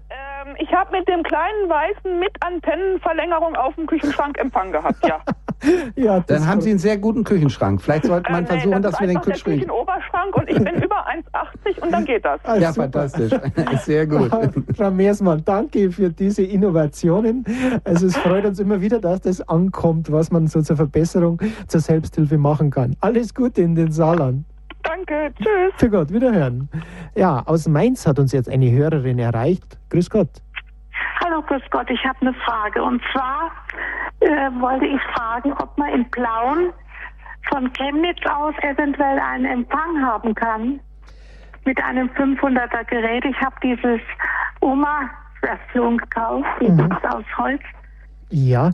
Ähm, ich habe mit dem kleinen weißen mit Antennenverlängerung auf dem Küchenschrank Empfang gehabt, ja. ja Dann haben Sie einen sehr guten Küchenschrank. Vielleicht sollte man äh, nee, versuchen, das dass wir den Küchenschrank. Ich Oberschrank und ich bin über 1,80 und dann geht das. Ah, ja, fantastisch. sehr gut. Frau Meersmann, danke für diese Innovationen. Also es freut uns immer wieder, dass das ankommt, was man so zur Verbesserung, zur Selbsthilfe machen kann. Alles Gute in den Saarland. Danke, tschüss. Für Gott, wiederhören. Ja, aus Mainz hat uns jetzt eine Hörerin erreicht. Grüß Gott. Hallo, grüß Gott, ich habe eine Frage. Und zwar äh, wollte ich fragen, ob man in Plauen von Chemnitz aus eventuell einen Empfang haben kann mit einem 500er Gerät. Ich habe dieses Oma-Version gekauft, dieses mhm. aus Holz. Ja,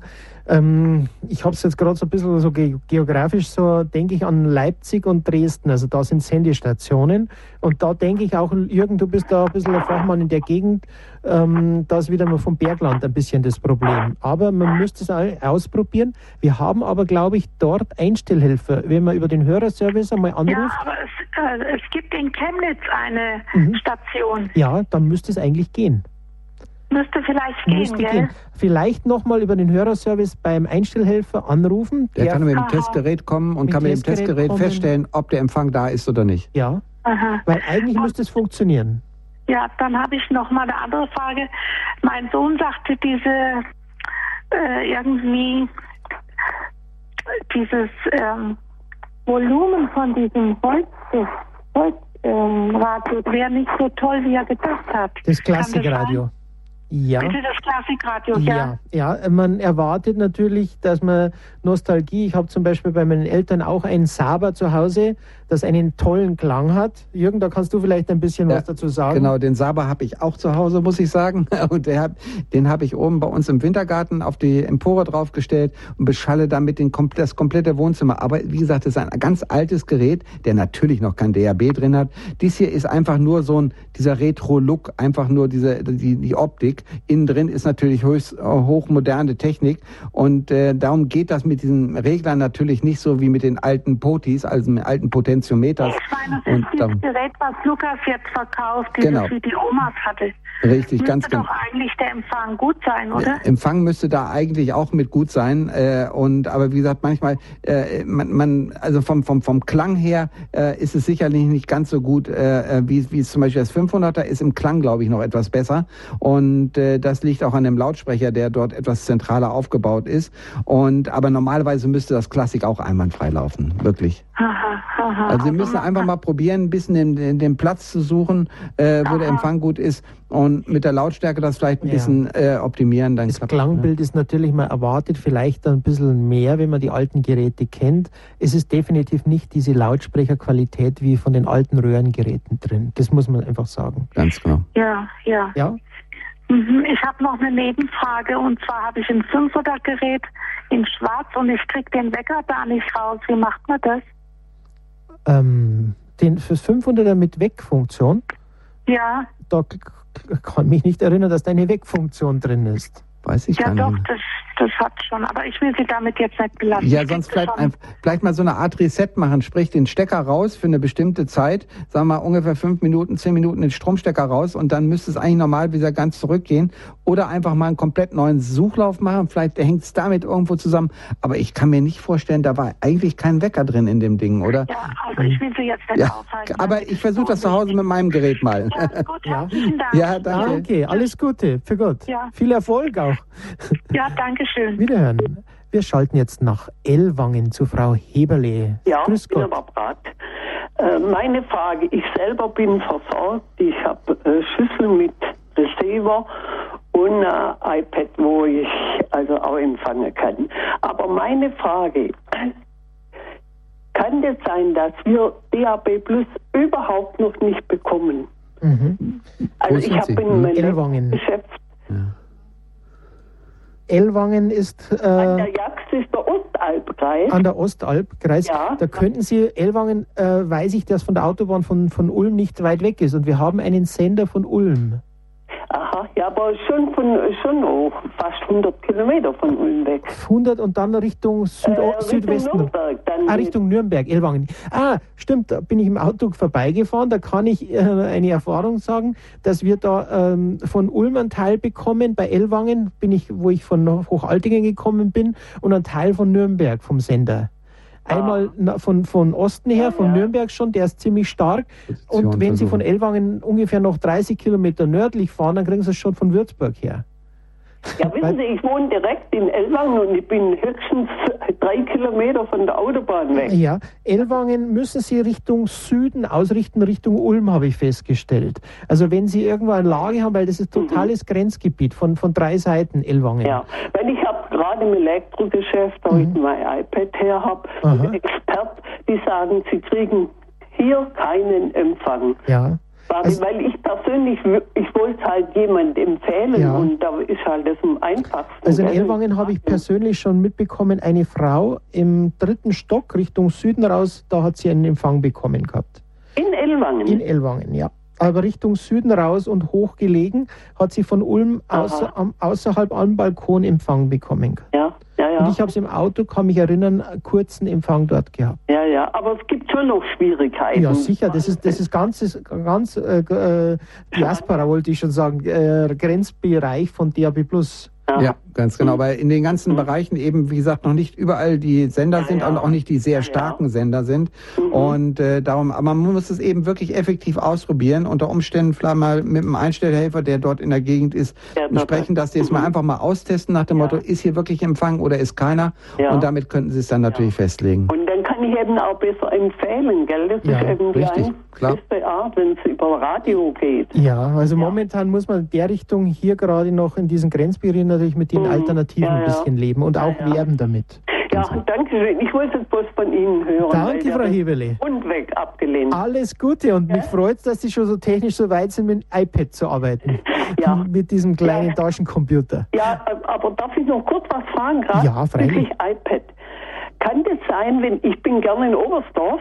ähm, ich habe es jetzt gerade so ein bisschen so ge geografisch, so denke ich an Leipzig und Dresden. Also da sind Sendestationen. Und da denke ich auch, Jürgen, du bist da ein bisschen ein Fachmann in der Gegend. Ähm, da ist wieder mal vom Bergland ein bisschen das Problem. Aber man müsste es ausprobieren. Wir haben aber, glaube ich, dort Einstellhelfer. Wenn man über den Hörerservice einmal anruft. Ja, aber es, äh, es gibt in Chemnitz eine mhm. Station. Ja, dann müsste es eigentlich gehen. Müsste vielleicht gehen, Müsste gell? Gehen. Vielleicht nochmal über den Hörerservice beim Einstellhelfer anrufen. Der, der kann mit dem Testgerät kommen und kann mit dem Testgerät kommen. feststellen, ob der Empfang da ist oder nicht. Ja, Aha. weil eigentlich und, müsste es funktionieren. Ja, dann habe ich noch mal eine andere Frage. Mein Sohn sagte, diese äh, irgendwie dieses ähm, Volumen von diesem Holz, Holzradio ähm, wäre nicht so toll, wie er gedacht hat. Das Klassikradio. Ja. Bitte das Klassikradio, ja. ja. Ja, man erwartet natürlich, dass man Nostalgie, ich habe zum Beispiel bei meinen Eltern auch ein Saber zu Hause, das einen tollen Klang hat. Jürgen, da kannst du vielleicht ein bisschen ja, was dazu sagen. Genau, den Saber habe ich auch zu Hause, muss ich sagen. Und der, den habe ich oben bei uns im Wintergarten auf die Empore draufgestellt und beschalle damit den, das komplette Wohnzimmer. Aber wie gesagt, das ist ein ganz altes Gerät, der natürlich noch kein DAB drin hat. Dies hier ist einfach nur so ein, dieser Retro-Look, einfach nur diese, die, die Optik. Innen drin ist natürlich höchst, äh, hochmoderne Technik und äh, darum geht das mit diesen Reglern natürlich nicht so wie mit den alten Potis, also mit alten Potentiometers. Ich meine, das ist dieses Gerät, was Lukas jetzt verkauft, dieses genau. wie die Omas hatte. Richtig, müsste ganz genau. doch eigentlich der Empfang gut sein, oder? Empfang müsste da eigentlich auch mit gut sein. Äh, und aber wie gesagt, manchmal, äh, man, man, also vom, vom, vom Klang her äh, ist es sicherlich nicht ganz so gut, äh, äh wie, wie es zum Beispiel das 500er ist im Klang, glaube ich, noch etwas besser. Und äh, das liegt auch an dem Lautsprecher, der dort etwas zentraler aufgebaut ist. Und aber normalerweise müsste das Klassik auch einwandfrei laufen, wirklich. Aha, aha. Also Sie müssen einfach mal probieren, ein bisschen den, den, den Platz zu suchen, äh, wo aha. der Empfang gut ist und mit der Lautstärke das vielleicht ein ja. bisschen äh, optimieren. Dann das Klangbild ja. ist natürlich, man erwartet vielleicht ein bisschen mehr, wenn man die alten Geräte kennt. Es ist definitiv nicht diese Lautsprecherqualität wie von den alten Röhrengeräten drin. Das muss man einfach sagen. Ganz genau. Ja, ja. Ja? Mhm, ich habe noch eine Nebenfrage und zwar habe ich ein 500 Gerät in Schwarz und ich kriege den Wecker da nicht raus. Wie macht man das? Ähm, den fürs 500er mit Wegfunktion? Ja. Da kann mich nicht erinnern, dass da eine Wegfunktion drin ist. Weiß ich ja, gar nicht. Ja, doch, das das hat schon, aber ich will Sie damit jetzt nicht belasten. Ja, sonst vielleicht, ein, vielleicht mal so eine Art Reset machen, sprich den Stecker raus für eine bestimmte Zeit, sagen wir mal ungefähr fünf Minuten, zehn Minuten den Stromstecker raus und dann müsste es eigentlich normal wieder ganz zurückgehen. Oder einfach mal einen komplett neuen Suchlauf machen, vielleicht hängt es damit irgendwo zusammen. Aber ich kann mir nicht vorstellen, da war eigentlich kein Wecker drin in dem Ding, oder? Ja, also ich will Sie jetzt nicht ja, aufhalten. Aber ich versuche das zu Hause mit meinem Gerät mal. Ja, gut, ja. Dank. Ja, danke. Okay, alles Gute, für Gott. Ja. Viel Erfolg auch. Ja, danke schön. Wiederhören. Wir schalten jetzt nach Ellwangen zu Frau Heberle. Ja, Grüß Gott. Apparat. Äh, meine Frage, ich selber bin versorgt. Ich habe äh, Schüssel mit Receiver und ein iPad, wo ich also auch empfangen kann. Aber meine Frage, kann es das sein, dass wir DAB Plus überhaupt noch nicht bekommen? Mhm. Also ich habe in meinem Geschäft ja. Ellwangen ist. Äh, an der Jax ist der Ostalbkreis. An der Ostalbkreis. Ja. Da könnten Sie, Ellwangen, äh, weiß ich, dass von der Autobahn von, von Ulm nicht weit weg ist. Und wir haben einen Sender von Ulm. Aha, ja, aber schon, von, schon oh, fast 100 Kilometer von Ulm weg. 100 und dann Richtung Süd äh, Südwesten. Nürnberg, ah, Richtung Nürnberg, Ellwangen. Ah, stimmt, da bin ich im Auto vorbeigefahren. Da kann ich äh, eine Erfahrung sagen, dass wir da ähm, von Ulm einen Teil bekommen. Bei Ellwangen bin ich, wo ich von Hochaltingen gekommen bin, und einen Teil von Nürnberg vom Sender. Einmal von, von Osten her, von Nürnberg schon, der ist ziemlich stark. Position und wenn Sie von Elwangen ungefähr noch 30 Kilometer nördlich fahren, dann kriegen Sie es schon von Würzburg her. Ja, wissen Sie, ich wohne direkt in Ellwangen und ich bin höchstens drei Kilometer von der Autobahn weg. Ja, Ellwangen müssen Sie Richtung Süden ausrichten, Richtung Ulm, habe ich festgestellt. Also wenn Sie irgendwo eine Lage haben, weil das ist mhm. totales mhm. Grenzgebiet von, von drei Seiten, Ellwangen. Ja, weil ich habe gerade im Elektrogeschäft, da mhm. ich mein iPad her habe, einen Expert, die sagen, sie kriegen hier keinen Empfang. Ja. Also, weil ich persönlich, ich wollte halt jemand empfehlen ja. und da ist halt das am einfachsten. Also in Elwangen habe ich persönlich schon mitbekommen, eine Frau im dritten Stock Richtung Süden raus, da hat sie einen Empfang bekommen gehabt. In Elwangen? In Elwangen, ja. Aber Richtung Süden raus und hoch gelegen hat sie von Ulm außer, außerhalb am Balkon Empfang bekommen. Ja. Ja, ja. Und ich habe es im Auto, kann mich erinnern, kurzen Empfang dort gehabt. Ja, ja, aber es gibt schon noch Schwierigkeiten. Ja, sicher, das ist, das ist ganz, ganz äh, äh, Diaspora, wollte ich schon sagen, äh, Grenzbereich von DAB+. Ja. ja, ganz genau. Mhm. Weil in den ganzen mhm. Bereichen eben, wie gesagt, noch nicht überall die Sender sind ja, und auch nicht die sehr starken ja. Sender sind. Mhm. Und äh, darum, aber man muss es eben wirklich effektiv ausprobieren. Unter Umständen vielleicht mal mit einem Einstellhelfer, der dort in der Gegend ist, besprechen, dass die es mal mhm. einfach mal austesten nach dem Motto, ist hier wirklich Empfang oder ist keiner? Und damit könnten sie es dann natürlich festlegen. Und dann kann ich eben auch besser empfehlen, gell? Das ist eben richtig, beste Art, wenn es über Radio geht. Ja, also momentan muss man in der Richtung hier gerade noch in diesen Grenzperioden natürlich mit den mhm. Alternativen ja, ein bisschen leben und auch ja, werben damit. Ja, danke schön. Ich wollte es bloß von Ihnen hören. Danke, Frau Hebele. Und weg abgelehnt. Alles Gute und mich freut es, dass Sie schon so technisch so weit sind, mit dem iPad zu arbeiten. Ja. mit diesem kleinen Taschencomputer. Ja, aber darf ich noch kurz was fragen gerade? Ja, freilich. iPad. Kann das sein, wenn ich bin gerne in Oberstdorf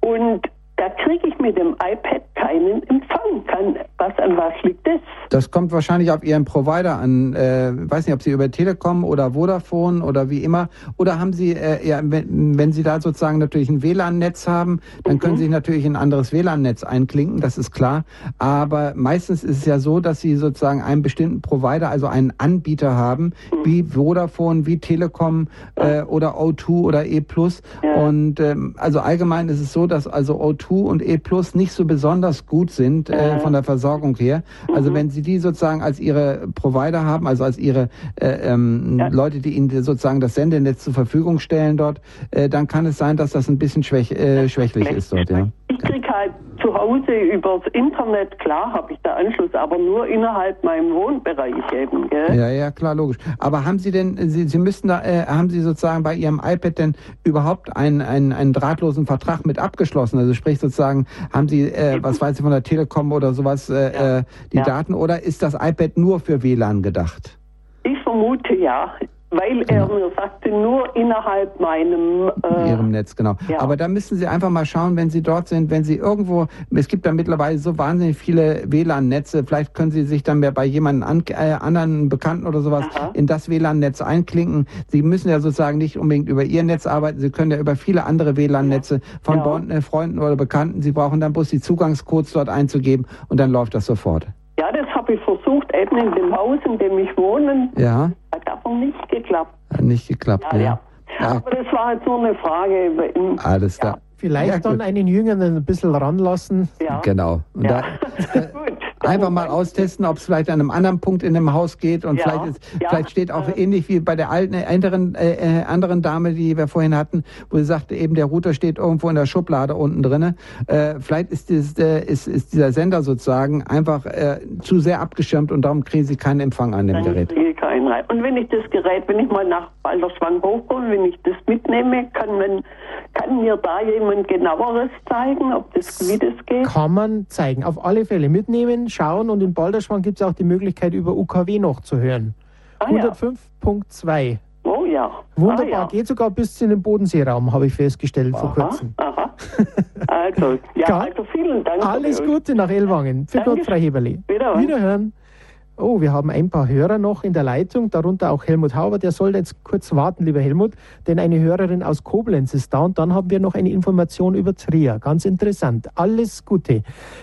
und da kriege ich mit dem iPad keinen Empfang. Kann, Was, an was liegt das? Das kommt wahrscheinlich auf Ihren Provider an. Äh, weiß nicht, ob Sie über Telekom oder Vodafone oder wie immer. Oder haben Sie, äh, ja, wenn, wenn Sie da sozusagen natürlich ein WLAN-Netz haben, dann mhm. können Sie natürlich ein anderes WLAN-Netz einklinken, das ist klar. Aber meistens ist es ja so, dass Sie sozusagen einen bestimmten Provider, also einen Anbieter haben, mhm. wie Vodafone, wie Telekom äh, oder O2 oder E+. Ja. Und ähm, also allgemein ist es so, dass also O2 und E+ nicht so besonders gut sind äh, von der Versorgung Versorgung her. Also mhm. wenn Sie die sozusagen als Ihre Provider haben, also als Ihre äh, ähm, ja. Leute, die Ihnen sozusagen das Sendenetz zur Verfügung stellen dort, äh, dann kann es sein, dass das ein bisschen schwäch, äh, schwächlich ist dort. Ja. Ich kriege halt zu Hause übers Internet, klar habe ich da Anschluss, aber nur innerhalb meinem Wohnbereich eben. Gell? Ja, ja, klar, logisch. Aber haben Sie denn, Sie, Sie müssten da, äh, haben Sie sozusagen bei Ihrem iPad denn überhaupt einen, einen, einen drahtlosen Vertrag mit abgeschlossen? Also sprich sozusagen, haben Sie, äh, was weiß ich, von der Telekom oder sowas, äh, ja. Äh, die ja. Daten oder ist das iPad nur für WLAN gedacht? Ich vermute ja weil genau. er mir sagte, nur innerhalb meinem äh, Ihrem Netz, genau. Ja. Aber da müssen Sie einfach mal schauen, wenn Sie dort sind, wenn Sie irgendwo, es gibt da mittlerweile so wahnsinnig viele WLAN-Netze, vielleicht können Sie sich dann mehr bei jemandem an, äh, anderen Bekannten oder sowas Aha. in das WLAN-Netz einklinken. Sie müssen ja sozusagen nicht unbedingt über Ihr Netz arbeiten, Sie können ja über viele andere WLAN-Netze von ja. Bond, äh, Freunden oder Bekannten, Sie brauchen dann bloß die Zugangscodes dort einzugeben und dann läuft das sofort. Ja, das habe ich versucht, eben in dem Haus, in dem ich wohne. Ja. Hat aber nicht geklappt. Hat nicht geklappt, ja. ja. ja. Aber das war jetzt nur eine Frage. Alles klar. Vielleicht ja, dann einen Jüngeren ein bisschen ranlassen. Ja. Genau. Und ja. Da, äh, Einfach mal austesten, ob es vielleicht an einem anderen Punkt in dem Haus geht und ja, vielleicht, ist, ja, vielleicht steht auch äh, ähnlich wie bei der alten, älteren, äh, äh, anderen Dame, die wir vorhin hatten, wo sie sagte, eben der Router steht irgendwo in der Schublade unten drinne. Äh, vielleicht ist, dieses, äh, ist, ist dieser Sender sozusagen einfach äh, zu sehr abgeschirmt und darum kriegen sie keinen Empfang an dem Gerät. Und wenn ich das Gerät, wenn ich mal nach Balderschwang hochkomme, wenn ich das mitnehme, kann man kann mir da jemand genaueres zeigen, ob das, wie das geht? Kann man zeigen. Auf alle Fälle mitnehmen, schauen und in Balderschwang gibt es auch die Möglichkeit, über UKW noch zu hören. Ah, 105.2. Oh ja. Wunderbar, ah, ja. geht sogar bis in den Bodenseeraum, habe ich festgestellt aha, vor kurzem. Aha. Also, ja, also vielen Dank. Alles Gute nach Ellwangen. Für Gott, Frau Heberli. Wiederhören. Wiederhören. Oh, wir haben ein paar Hörer noch in der Leitung, darunter auch Helmut Hauber. Der soll jetzt kurz warten, lieber Helmut, denn eine Hörerin aus Koblenz ist da und dann haben wir noch eine Information über Trier. Ganz interessant. Alles Gute.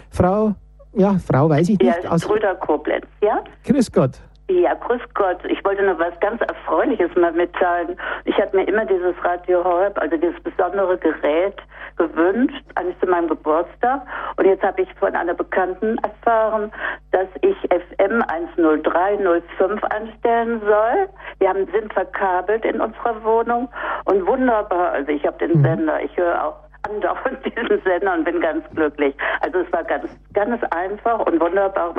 Frau, ja, Frau weiß ich nicht. Ja, aus Brüder Koblenz, ja? Grüß Gott. Ja, grüß Gott. Ich wollte noch was ganz Erfreuliches mal mitteilen. Ich habe mir immer dieses Radio Horeb, also dieses besondere Gerät, gewünscht, eigentlich zu meinem Geburtstag. Und jetzt habe ich von einer Bekannten erfahren, dass ich FM 10305 einstellen soll. Wir haben, sind verkabelt in unserer Wohnung und wunderbar. Also ich habe den mhm. Sender, ich höre auch andauernd diesen Sender und bin ganz glücklich. Also es war ganz, ganz einfach und wunderbar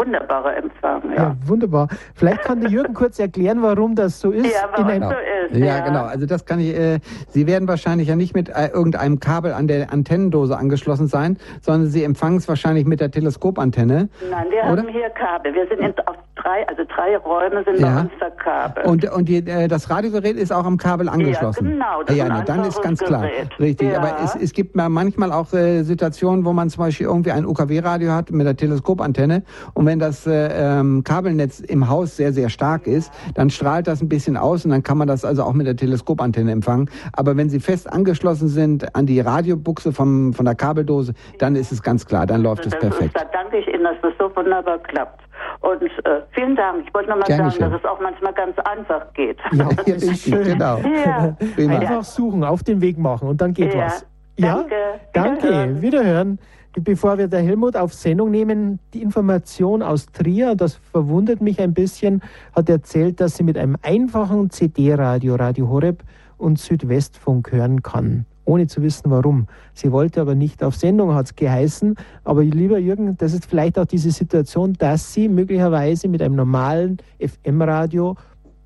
wunderbarer Empfang. Ja. ja. wunderbar. Vielleicht kann der Jürgen kurz erklären, warum das so ist. Ja, warum genau. so ist. Ja, ja, genau. Also das kann ich. Äh, Sie werden wahrscheinlich ja nicht mit äh, irgendeinem Kabel an der Antennendose angeschlossen sein, sondern Sie empfangen es wahrscheinlich mit der Teleskopantenne. Nein, wir oder? haben hier Kabel. Wir sind auf drei, also drei Räume sind ja. bei uns verkabelt. Und, und die, äh, das Radiogerät ist auch am Kabel angeschlossen. Ja, genau. Das ja, ja dann ist ganz klar. Richtig. Aber es, es gibt manchmal auch äh, Situationen, wo man zum Beispiel irgendwie ein UKW-Radio hat mit der Teleskopantenne und wenn das äh, ähm, Kabelnetz im Haus sehr, sehr stark ist, dann strahlt das ein bisschen aus und dann kann man das also auch mit der Teleskopantenne empfangen. Aber wenn Sie fest angeschlossen sind an die Radiobuchse vom, von der Kabeldose, dann ist es ganz klar, dann läuft es perfekt. da danke ich Ihnen, dass das so wunderbar klappt. Und äh, vielen Dank. Ich wollte nochmal sagen, schön. dass es auch manchmal ganz einfach geht. Ja, das ist schön. genau. Ja. Einfach suchen, auf den Weg machen und dann geht ja. was. Ja, danke. Wiederhören. Wiederhören. Bevor wir der Helmut auf Sendung nehmen, die Information aus Trier, das verwundert mich ein bisschen, hat erzählt, dass sie mit einem einfachen CD-Radio, Radio Horeb und Südwestfunk hören kann, ohne zu wissen warum. Sie wollte aber nicht auf Sendung, hat es geheißen. Aber lieber Jürgen, das ist vielleicht auch diese Situation, dass sie möglicherweise mit einem normalen FM-Radio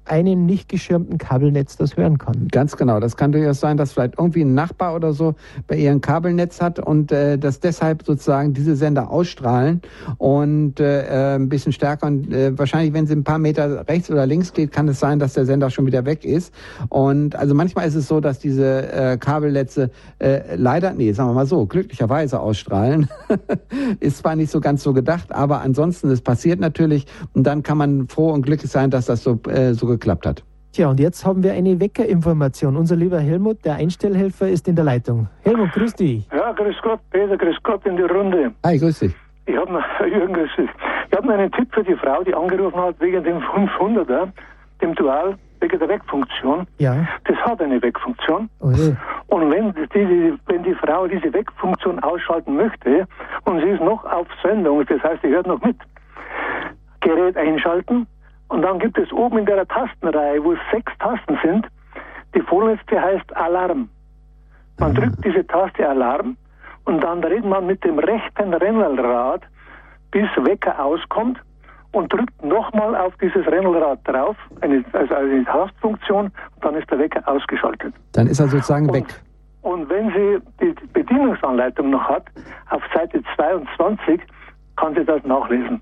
einem nicht geschirmten Kabelnetz das hören kann. Ganz genau. Das kann durchaus sein, dass vielleicht irgendwie ein Nachbar oder so bei ihrem Kabelnetz hat und äh, dass deshalb sozusagen diese Sender ausstrahlen und äh, ein bisschen stärker. Und äh, wahrscheinlich, wenn sie ein paar Meter rechts oder links geht, kann es sein, dass der Sender schon wieder weg ist. Und also manchmal ist es so, dass diese äh, Kabelnetze äh, leider, nee, sagen wir mal so, glücklicherweise ausstrahlen. ist zwar nicht so ganz so gedacht, aber ansonsten, es passiert natürlich. Und dann kann man froh und glücklich sein, dass das so, äh, so geklappt hat. Tja, und jetzt haben wir eine Weckerinformation. Unser lieber Helmut, der Einstellhelfer, ist in der Leitung. Helmut, grüß dich. Ja, grüß Gott, Peter, grüß Gott in die Runde. Hi, grüß dich. Ich habe noch, Jürgen, grüß dich. Ich habe noch einen Tipp für die Frau, die angerufen hat wegen dem 500er, dem Dual, wegen der Wegfunktion. Ja. Das hat eine Wegfunktion. Oh je. Und wenn die, wenn die Frau diese Wegfunktion ausschalten möchte und sie ist noch auf Sendung, das heißt, sie hört noch mit, Gerät einschalten, und dann gibt es oben in der Tastenreihe, wo es sechs Tasten sind, die vorletzte heißt Alarm. Man mhm. drückt diese Taste Alarm und dann dreht man mit dem rechten Rennrad, bis Wecker auskommt und drückt nochmal auf dieses Rennrad drauf, eine, also eine Tastfunktion, und dann ist der Wecker ausgeschaltet. Dann ist er sozusagen und, weg. Und wenn sie die Bedienungsanleitung noch hat, auf Seite 22 kann sie das nachlesen.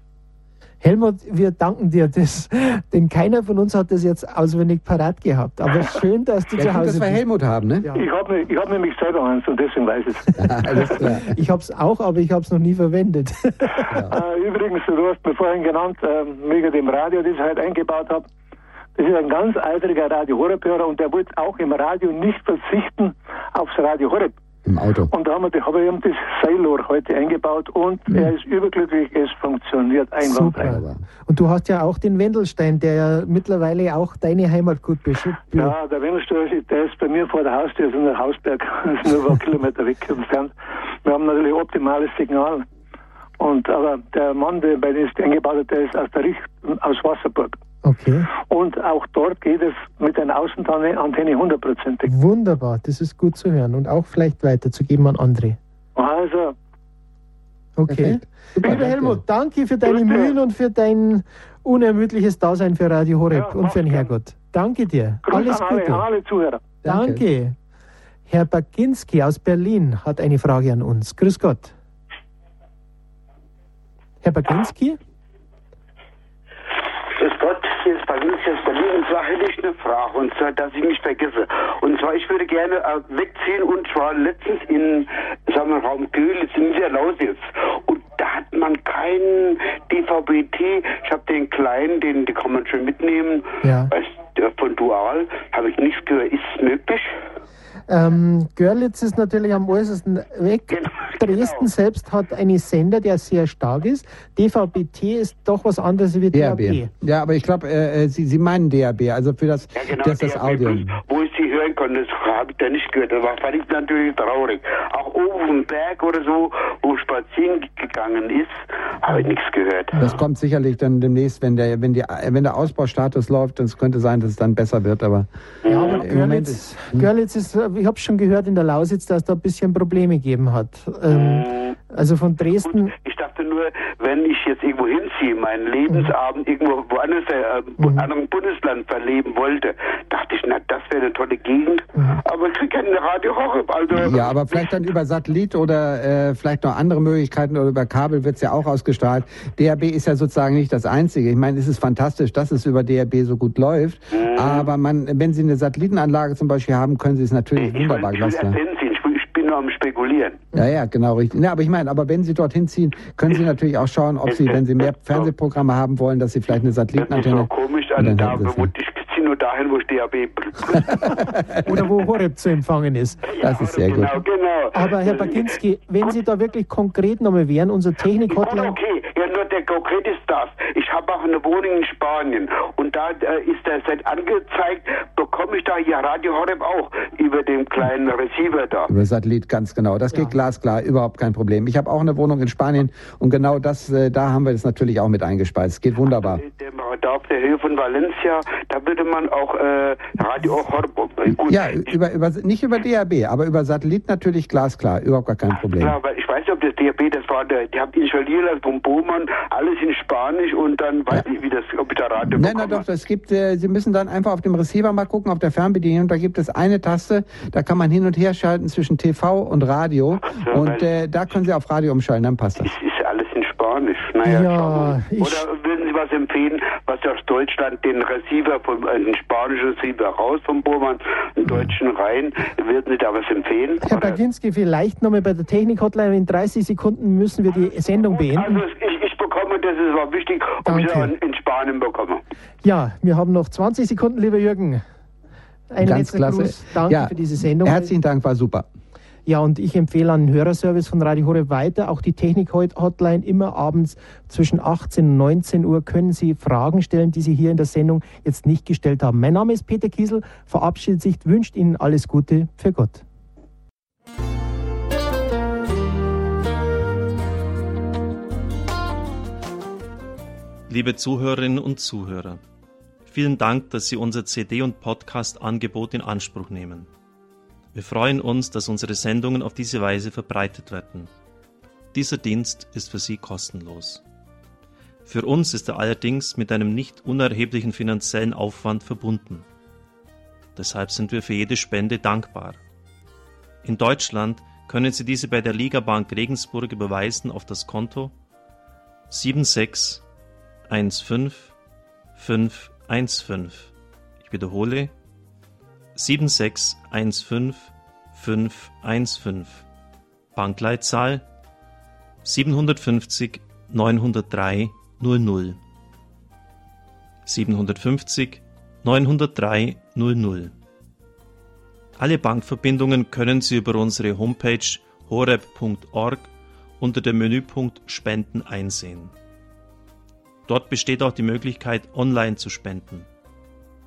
Helmut, wir danken dir das, denn keiner von uns hat das jetzt auswendig parat gehabt. Aber schön, dass du ja, zu Hause dass wir bist. Helmut haben, ne? Ja. Ich habe ich hab nämlich selber eins und deswegen weiß ich es. ich habe es auch, aber ich habe es noch nie verwendet. Ja. Äh, übrigens, du hast mir vorhin genannt, äh, wegen dem Radio, das ich halt eingebaut habe. Das ist ein ganz eifriger Radio Horeb-Hörer und der wollte auch im Radio nicht verzichten aufs Radio Horeb. Im Auto. Und da habe ich ihm das Seilrohr heute eingebaut und mhm. er ist überglücklich, es funktioniert einwandfrei. Und du hast ja auch den Wendelstein, der ja mittlerweile auch deine Heimat gut beschützt. Ja, der Wendelstein, der ist bei mir vor der Haustür, ist in der Hausberg, das ist nur ein paar Kilometer weg entfernt. Wir haben natürlich optimales Signal. Und, aber der Mann, der bei dem ist eingebaut der ist aus der Richtung, aus Wasserburg. Okay. Und auch dort geht es mit einer Außenantenne hundertprozentig. Wunderbar, das ist gut zu hören und auch vielleicht weiterzugeben an andere. Also. Okay. Lieber Helmut, danke für deine Bitte. Mühen und für dein unermüdliches Dasein für Radio Horeb ja, und für den Herrgott. Danke dir. Grüß Alles Gute. Alle, alle Zuhörer. Danke. danke. Herr Baginski aus Berlin hat eine Frage an uns. Grüß Gott. Herr Baginski? Grüß Gott hier Berlin. Und zwar hätte ich eine Frage, und zwar, dass ich mich vergesse. Und zwar, ich würde gerne äh, wegziehen, und zwar letztens in, sagen wir, Raum Göhl, sind sehr Lausitz. Und da hat man keinen DVB-T. Ich habe den kleinen, den, den kann man schon mitnehmen. Ja. Weißt, von Dual habe ich nichts gehört. Ist es möglich? Ähm, Görlitz ist natürlich am äußersten weg. Genau, Dresden genau. selbst hat einen Sender, der sehr stark ist. DVB-T ist doch was anderes wie DAB. DAB. Ja, aber ich glaube, äh, äh, Sie, Sie meinen DAB, also für das, ja, genau, das, das Audio. wo ich Sie hören konnte, das habe ich da nicht gehört. Das war, fand ich natürlich traurig. Auch oben auf dem Berg oder so, wo spazieren gegangen ist, habe ich nichts gehört. Das kommt sicherlich dann demnächst, wenn der, wenn die, wenn der Ausbaustatus läuft, dann könnte sein, dass es dann besser wird, aber, ja, aber Görlitz, ist, Görlitz ist, ich habe schon gehört in der Lausitz, dass da ein bisschen Probleme gegeben hat. Ähm, also von Dresden. Gut, ich dachte nur, wenn ich jetzt irgendwo hinziehe, meinen Lebensabend irgendwo woanders, äh, mhm. anderen Bundesland verleben wollte, dachte ich, na, das wäre eine tolle Gegend. Mhm. Aber ich kriege keine Radio Horeb. Also ja, aber vielleicht dann über Satellit oder äh, vielleicht noch andere Möglichkeiten oder über Kabel wird es ja auch ausgestrahlt. DRB ist ja sozusagen nicht das Einzige. Ich meine, es ist fantastisch, dass es über DRB so gut läuft. Mhm. Aber man, wenn Sie eine Satellitenanlage zum Beispiel haben, können Sie es natürlich ich wunderbar lassen nur am Spekulieren. Ja, ja, genau, richtig. Ja, aber ich meine, aber wenn Sie dorthin ziehen, können Sie natürlich auch schauen, ob Sie, wenn Sie mehr Fernsehprogramme haben wollen, dass Sie vielleicht eine Satellitenantenne... Das ist so komisch, an da, wo ich ziehe nur dahin, wo DAB Oder wo Horeb zu empfangen ist. Das ist sehr genau, gut. Genau. Aber Herr Baginski, wenn Sie da wirklich konkret nochmal wären, unser Technik-Hotline... Okay, ja, nur der konkret ist das. Ich habe auch eine Wohnung in Spanien und da äh, ist der Set angezeigt, bekomme ich da hier Radio Horeb auch über den kleinen Receiver da. Über Satellit, ganz genau. Das geht ja. glasklar, überhaupt kein Problem. Ich habe auch eine Wohnung in Spanien und genau das, äh, da haben wir das natürlich auch mit eingespeist. Geht wunderbar. Der, der da auf der Höhe von Valencia, da würde man auch äh, Radio Horb. Gut. Ja, über, über, nicht über DAB, aber über Satellit natürlich glasklar, überhaupt gar kein Problem. Klar, weil ich weiß nicht, ob das DAB, das war der, die haben installiert also vom Bohmann, alles in Spanisch und dann weiß ja. ich, wie das, ob ich da Radio Nein, nein, doch, es gibt, äh, Sie müssen dann einfach auf dem Receiver mal gucken, auf der Fernbedienung, da gibt es eine Taste, da kann man hin und her schalten zwischen TV und Radio so, und äh, da können Sie auf Radio umschalten, dann passt das. Ist, ist in Spanisch. Naja, ja, Oder würden Sie was empfehlen, was aus Deutschland den Receiver, vom, äh, den spanischen Receiver raus vom Bohrmann, den deutschen rein? Würden Sie da was empfehlen? Herr Baginski, vielleicht nochmal bei der Technik-Hotline. In 30 Sekunden müssen wir die Sendung beenden. Also ich, ich bekomme, das ist aber wichtig, ob Danke. ich in Spanien bekomme. Ja, wir haben noch 20 Sekunden, lieber Jürgen. Ein Ganz klasse. Gruß. Danke ja, für diese Sendung. Herzlichen Dank, war super. Ja, und ich empfehle einen Hörerservice von Radio Horeb weiter. Auch die Technik-Hotline immer abends zwischen 18 und 19 Uhr können Sie Fragen stellen, die Sie hier in der Sendung jetzt nicht gestellt haben. Mein Name ist Peter Kiesel, verabschiedet sich, wünscht Ihnen alles Gute für Gott. Liebe Zuhörerinnen und Zuhörer, vielen Dank, dass Sie unser CD- und Podcast-Angebot in Anspruch nehmen. Wir freuen uns, dass unsere Sendungen auf diese Weise verbreitet werden. Dieser Dienst ist für Sie kostenlos. Für uns ist er allerdings mit einem nicht unerheblichen finanziellen Aufwand verbunden. Deshalb sind wir für jede Spende dankbar. In Deutschland können Sie diese bei der Ligabank Regensburg überweisen auf das Konto 7615515. Ich wiederhole 7615515. Bankleitzahl 750 903 00. 750 903 00. Alle Bankverbindungen können Sie über unsere Homepage horeb.org unter dem Menüpunkt Spenden einsehen. Dort besteht auch die Möglichkeit, online zu spenden